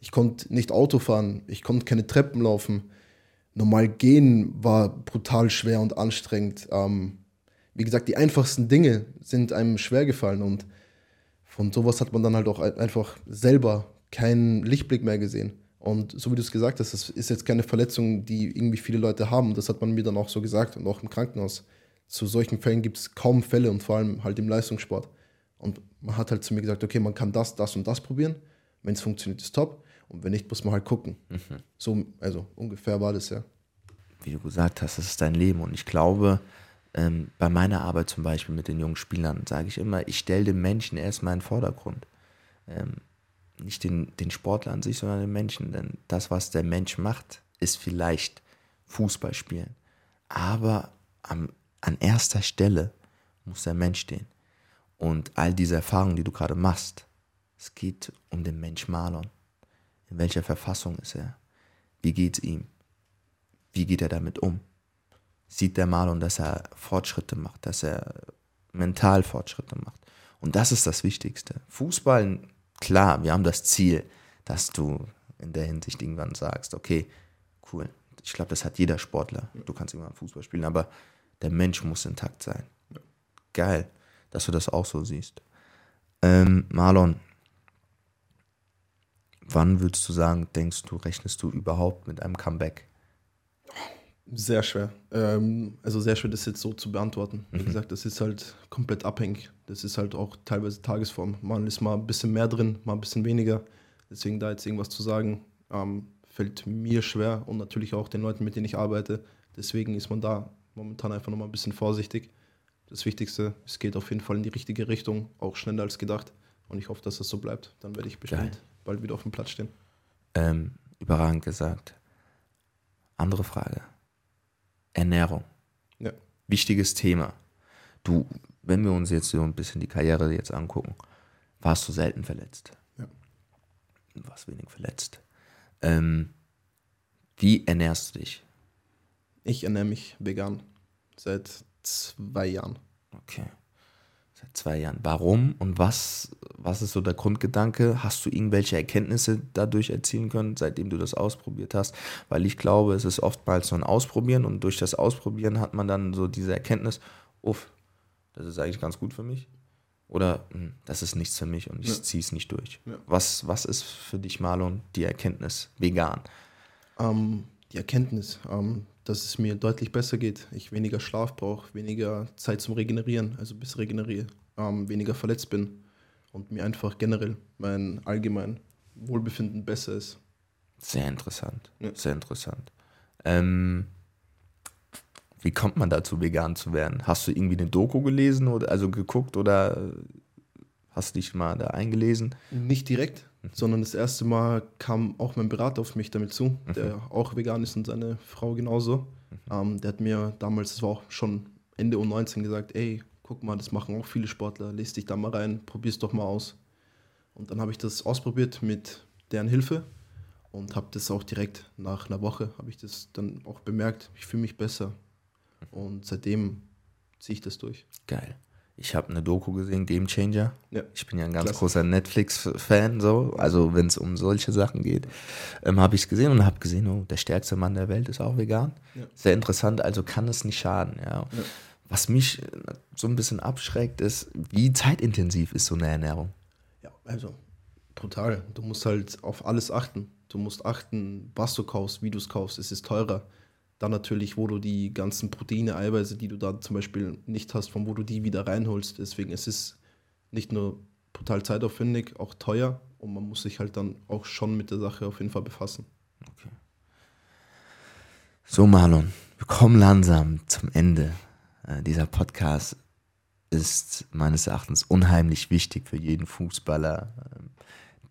Ich konnte nicht Auto fahren, ich konnte keine Treppen laufen. Normal gehen war brutal schwer und anstrengend. Ähm, wie gesagt, die einfachsten Dinge sind einem schwer gefallen und von sowas hat man dann halt auch ein- einfach selber keinen Lichtblick mehr gesehen. Und so wie du es gesagt hast, das ist jetzt keine Verletzung, die irgendwie viele Leute haben. Das hat man mir dann auch so gesagt und auch im Krankenhaus. Zu solchen Fällen gibt es kaum Fälle und vor allem halt im Leistungssport. Und man hat halt zu mir gesagt, okay, man kann das, das und das probieren. Wenn es funktioniert, ist top. Und wenn nicht, muss man halt gucken. So, also ungefähr war das ja. wie du gesagt hast, das ist dein Leben. Und ich glaube, ähm, bei meiner Arbeit zum Beispiel mit den jungen Spielern sage ich immer, ich stelle den Menschen erstmal in den Vordergrund. Ähm, nicht den, den Sportler an sich, sondern den Menschen. Denn das, was der Mensch macht, ist vielleicht Fußball spielen. Aber am, an erster Stelle muss der Mensch stehen. Und all diese Erfahrungen, die du gerade machst, es geht um den Mensch Marlon. In welcher Verfassung ist er? Wie geht's ihm? Wie geht er damit um? Sieht der Marlon, dass er Fortschritte macht, dass er mental Fortschritte macht? Und das ist das Wichtigste. Fußball, klar, wir haben das Ziel, dass du in der Hinsicht irgendwann sagst, okay, cool. Ich glaube, das hat jeder Sportler. Du kannst irgendwann Fußball spielen, aber der Mensch muss intakt sein. Geil, dass du das auch so siehst. Ähm, Marlon, wann würdest du sagen, denkst du, rechnest du überhaupt mit einem Comeback? Sehr schwer. Ähm, also sehr schwer, das jetzt so zu beantworten. Wie gesagt, das ist halt komplett abhängig. Das ist halt auch teilweise Tagesform. Man ist mal ein bisschen mehr drin, mal ein bisschen weniger. Deswegen da jetzt irgendwas zu sagen, ähm, fällt mir schwer und natürlich auch den Leuten, mit denen ich arbeite. Deswegen ist man da momentan einfach nochmal ein bisschen vorsichtig. Das Wichtigste, es geht auf jeden Fall in die richtige Richtung, auch schneller als gedacht. Und ich hoffe, dass das so bleibt. Dann werde ich bestimmt Geil. Bald wieder auf dem Platz stehen. Ähm, überragend gesagt. Andere Frage. Ernährung. Ja. Wichtiges Thema. Du, wenn wir uns jetzt so ein bisschen die Karriere jetzt angucken, warst du selten verletzt. Ja. Du warst wenig verletzt. Ähm, wie ernährst du dich? Ich ernähre mich vegan seit zwei Jahren. Okay. Seit zwei Jahren. Warum und was, was ist so der Grundgedanke? Hast du irgendwelche Erkenntnisse dadurch erzielen können, seitdem du das ausprobiert hast? Weil ich glaube, es ist oftmals so ein Ausprobieren und durch das Ausprobieren hat man dann so diese Erkenntnis, uff, das ist eigentlich ganz gut für mich. Oder hm, das ist nichts für mich und ich Ja. ziehe es nicht durch. Ja. Was, was ist für dich, Marlon, die Erkenntnis vegan? Ähm, die Erkenntnis, ähm, dass es mir deutlich besser geht, ich weniger Schlaf brauche, weniger Zeit zum Regenerieren, also bis regeneriere, ähm, weniger verletzt bin und mir einfach generell mein allgemein Wohlbefinden besser ist. Sehr interessant. Ja. Sehr interessant. Ähm, wie kommt man dazu, vegan zu werden? Hast du irgendwie eine Doku gelesen oder also geguckt oder äh, hast du dich mal da eingelesen? Nicht direkt, sondern das erste Mal kam auch mein Berater auf mich damit zu, der auch vegan ist und seine Frau genauso. Ähm, der hat mir damals, das war auch schon Ende U19, gesagt, ey, guck mal, das machen auch viele Sportler, lest dich da mal rein, probier's doch mal aus. Und dann habe ich das ausprobiert mit deren Hilfe und habe das auch direkt nach einer Woche, habe ich das dann auch bemerkt, ich fühle mich besser. Und seitdem ziehe ich das durch. Geil. Ich habe eine Doku gesehen, Game Changer. Ja. Ich bin ja ein ganz Klasse. großer Netflix-Fan, so. Also, wenn es um solche Sachen geht, ähm, habe ich es gesehen und habe gesehen, oh, der stärkste Mann der Welt ist auch vegan. Ja. Sehr interessant, also kann es nicht schaden, ja. Ja. Was mich äh, so ein bisschen abschreckt, ist, wie zeitintensiv ist so eine Ernährung? Ja, also brutal. Du musst halt auf alles achten. Du musst achten, was du kaufst, wie du es kaufst. Es ist teurer. Dann natürlich, wo du die ganzen Proteine, Eiweiße, die du da zum Beispiel nicht hast, von wo du die wieder reinholst. Deswegen es ist es nicht nur brutal zeitaufwendig, auch teuer. Und man muss sich halt dann auch schon mit der Sache auf jeden Fall befassen. So, Marlon, wir kommen langsam zum Ende. Äh, dieser Podcast ist meines Erachtens unheimlich wichtig für jeden Fußballer, ähm,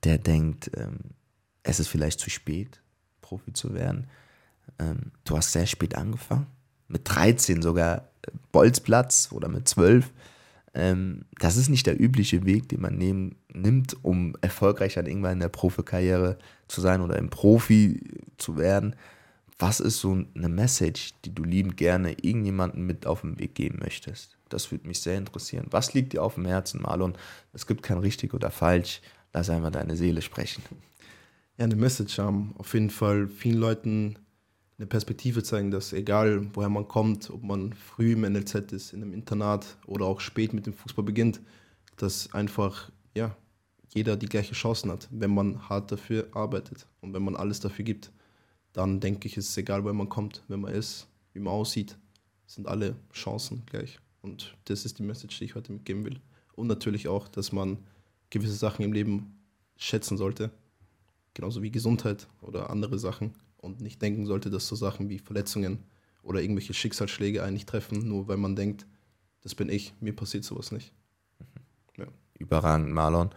der denkt, ähm, es ist vielleicht zu spät, Profi zu werden. Ähm, du hast sehr spät angefangen, mit 13 sogar äh, Bolzplatz oder mit 12. Ähm, das ist nicht der übliche Weg, den man nehmen, nimmt, um erfolgreich dann irgendwann in der Profikarriere zu sein oder im Profi zu werden. Was ist so eine Message, die du liebend gerne irgendjemandem mit auf den Weg geben möchtest? Das würde mich sehr interessieren. Was liegt dir auf dem Herzen, Marlon? Es gibt kein richtig oder falsch. Lass einmal deine Seele sprechen. Ja, eine Message haben. Auf jeden Fall vielen Leuten eine Perspektive zeigen, dass egal woher man kommt, ob man früh im NLZ ist, in einem Internat oder auch spät mit dem Fußball beginnt, dass einfach ja, jeder die gleiche Chancen hat, wenn man hart dafür arbeitet und wenn man alles dafür gibt. Dann denke ich, ist es egal, woher man kommt, wer man ist, wie man aussieht, sind alle Chancen gleich. Und das ist die Message, die ich heute mitgeben will. Und natürlich auch, dass man gewisse Sachen im Leben schätzen sollte, genauso wie Gesundheit oder andere Sachen und nicht denken sollte, dass so Sachen wie Verletzungen oder irgendwelche Schicksalsschläge einen nicht treffen, nur weil man denkt, das bin ich, mir passiert sowas nicht. Ja. Überragend, Marlon.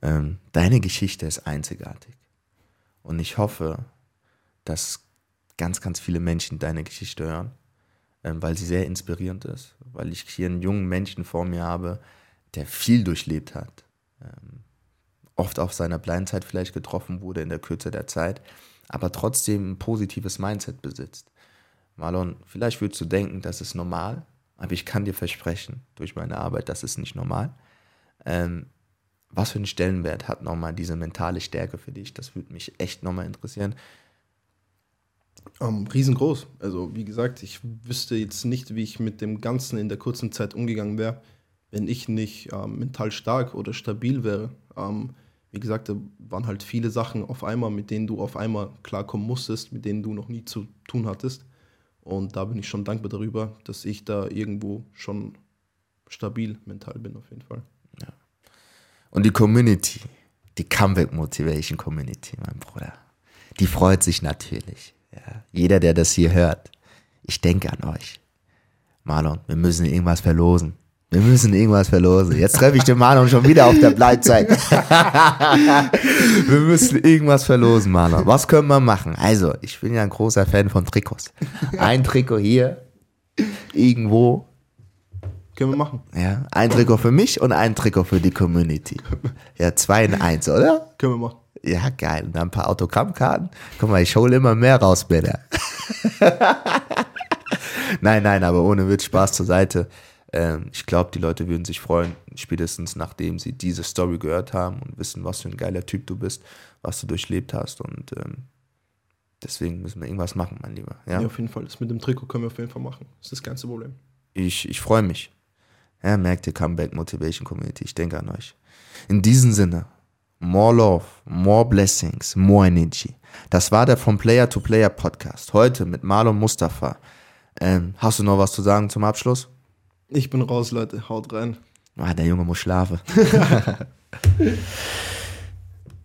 Ähm, deine Geschichte ist einzigartig. Und ich hoffe, dass ganz, ganz viele Menschen deine Geschichte hören, ähm, weil sie sehr inspirierend ist, weil ich hier einen jungen Menschen vor mir habe, der viel durchlebt hat, ähm, oft auf seiner Blindzeit vielleicht getroffen wurde in der Kürze der Zeit, aber trotzdem ein positives Mindset besitzt. Marlon, vielleicht würdest du denken, das ist normal, aber ich kann dir versprechen, durch meine Arbeit, das ist nicht normal. Ähm, was für einen Stellenwert hat nochmal diese mentale Stärke für dich? Das würde mich echt nochmal interessieren. Ähm, riesengroß. Also wie gesagt, ich wüsste jetzt nicht, wie ich mit dem Ganzen in der kurzen Zeit umgegangen wäre, wenn ich nicht ähm, mental stark oder stabil wäre. Ähm, wie gesagt, da waren halt viele Sachen auf einmal, mit denen du auf einmal klarkommen musstest, mit denen du noch nie zu tun hattest. Und da bin ich schon dankbar darüber, dass ich da irgendwo schon stabil mental bin, auf jeden Fall. Und die Community, die Comeback Motivation Community, mein Bruder, die freut sich natürlich. Ja. Jeder, der das hier hört, ich denke an euch. Marlon, wir müssen irgendwas verlosen. Wir müssen irgendwas verlosen. Jetzt treffe ich den Marlon schon wieder auf der Bleitzeit. (laughs) wir müssen irgendwas verlosen, Marlon. Was können wir machen? Also, ich bin ja ein großer Fan von Trikots. Ein Trikot hier, irgendwo Können wir machen. ja, ein Trikot für mich und ein Trikot für die Community. Ja, zwei in eins, oder? Können wir machen. Ja, geil. Und dann ein paar Autogrammkarten. Guck mal, ich hole immer mehr raus, bitte. (laughs) nein, nein, aber ohne Witz, Spaß zur Seite. Ähm, ich glaube, die Leute würden sich freuen, spätestens nachdem sie diese Story gehört haben und wissen, was für ein geiler Typ du bist, was du durchlebt hast. Und ähm, deswegen müssen wir irgendwas machen, mein Lieber. Ja? Ja, auf jeden Fall. Das mit dem Trikot können wir auf jeden Fall machen. Das ist das ganze Problem. Ich, ich freue mich. Ja, merkt ihr Comeback Motivation Community. Ich denke an euch. In diesem Sinne, more love, more blessings, more energy. Das war der From Player to Player Podcast. Heute mit Marlon Mustafa. Ähm, hast du noch was zu sagen zum Abschluss? Ich bin raus, Leute. Haut rein. Ah, der Junge muss schlafen. (laughs) (laughs)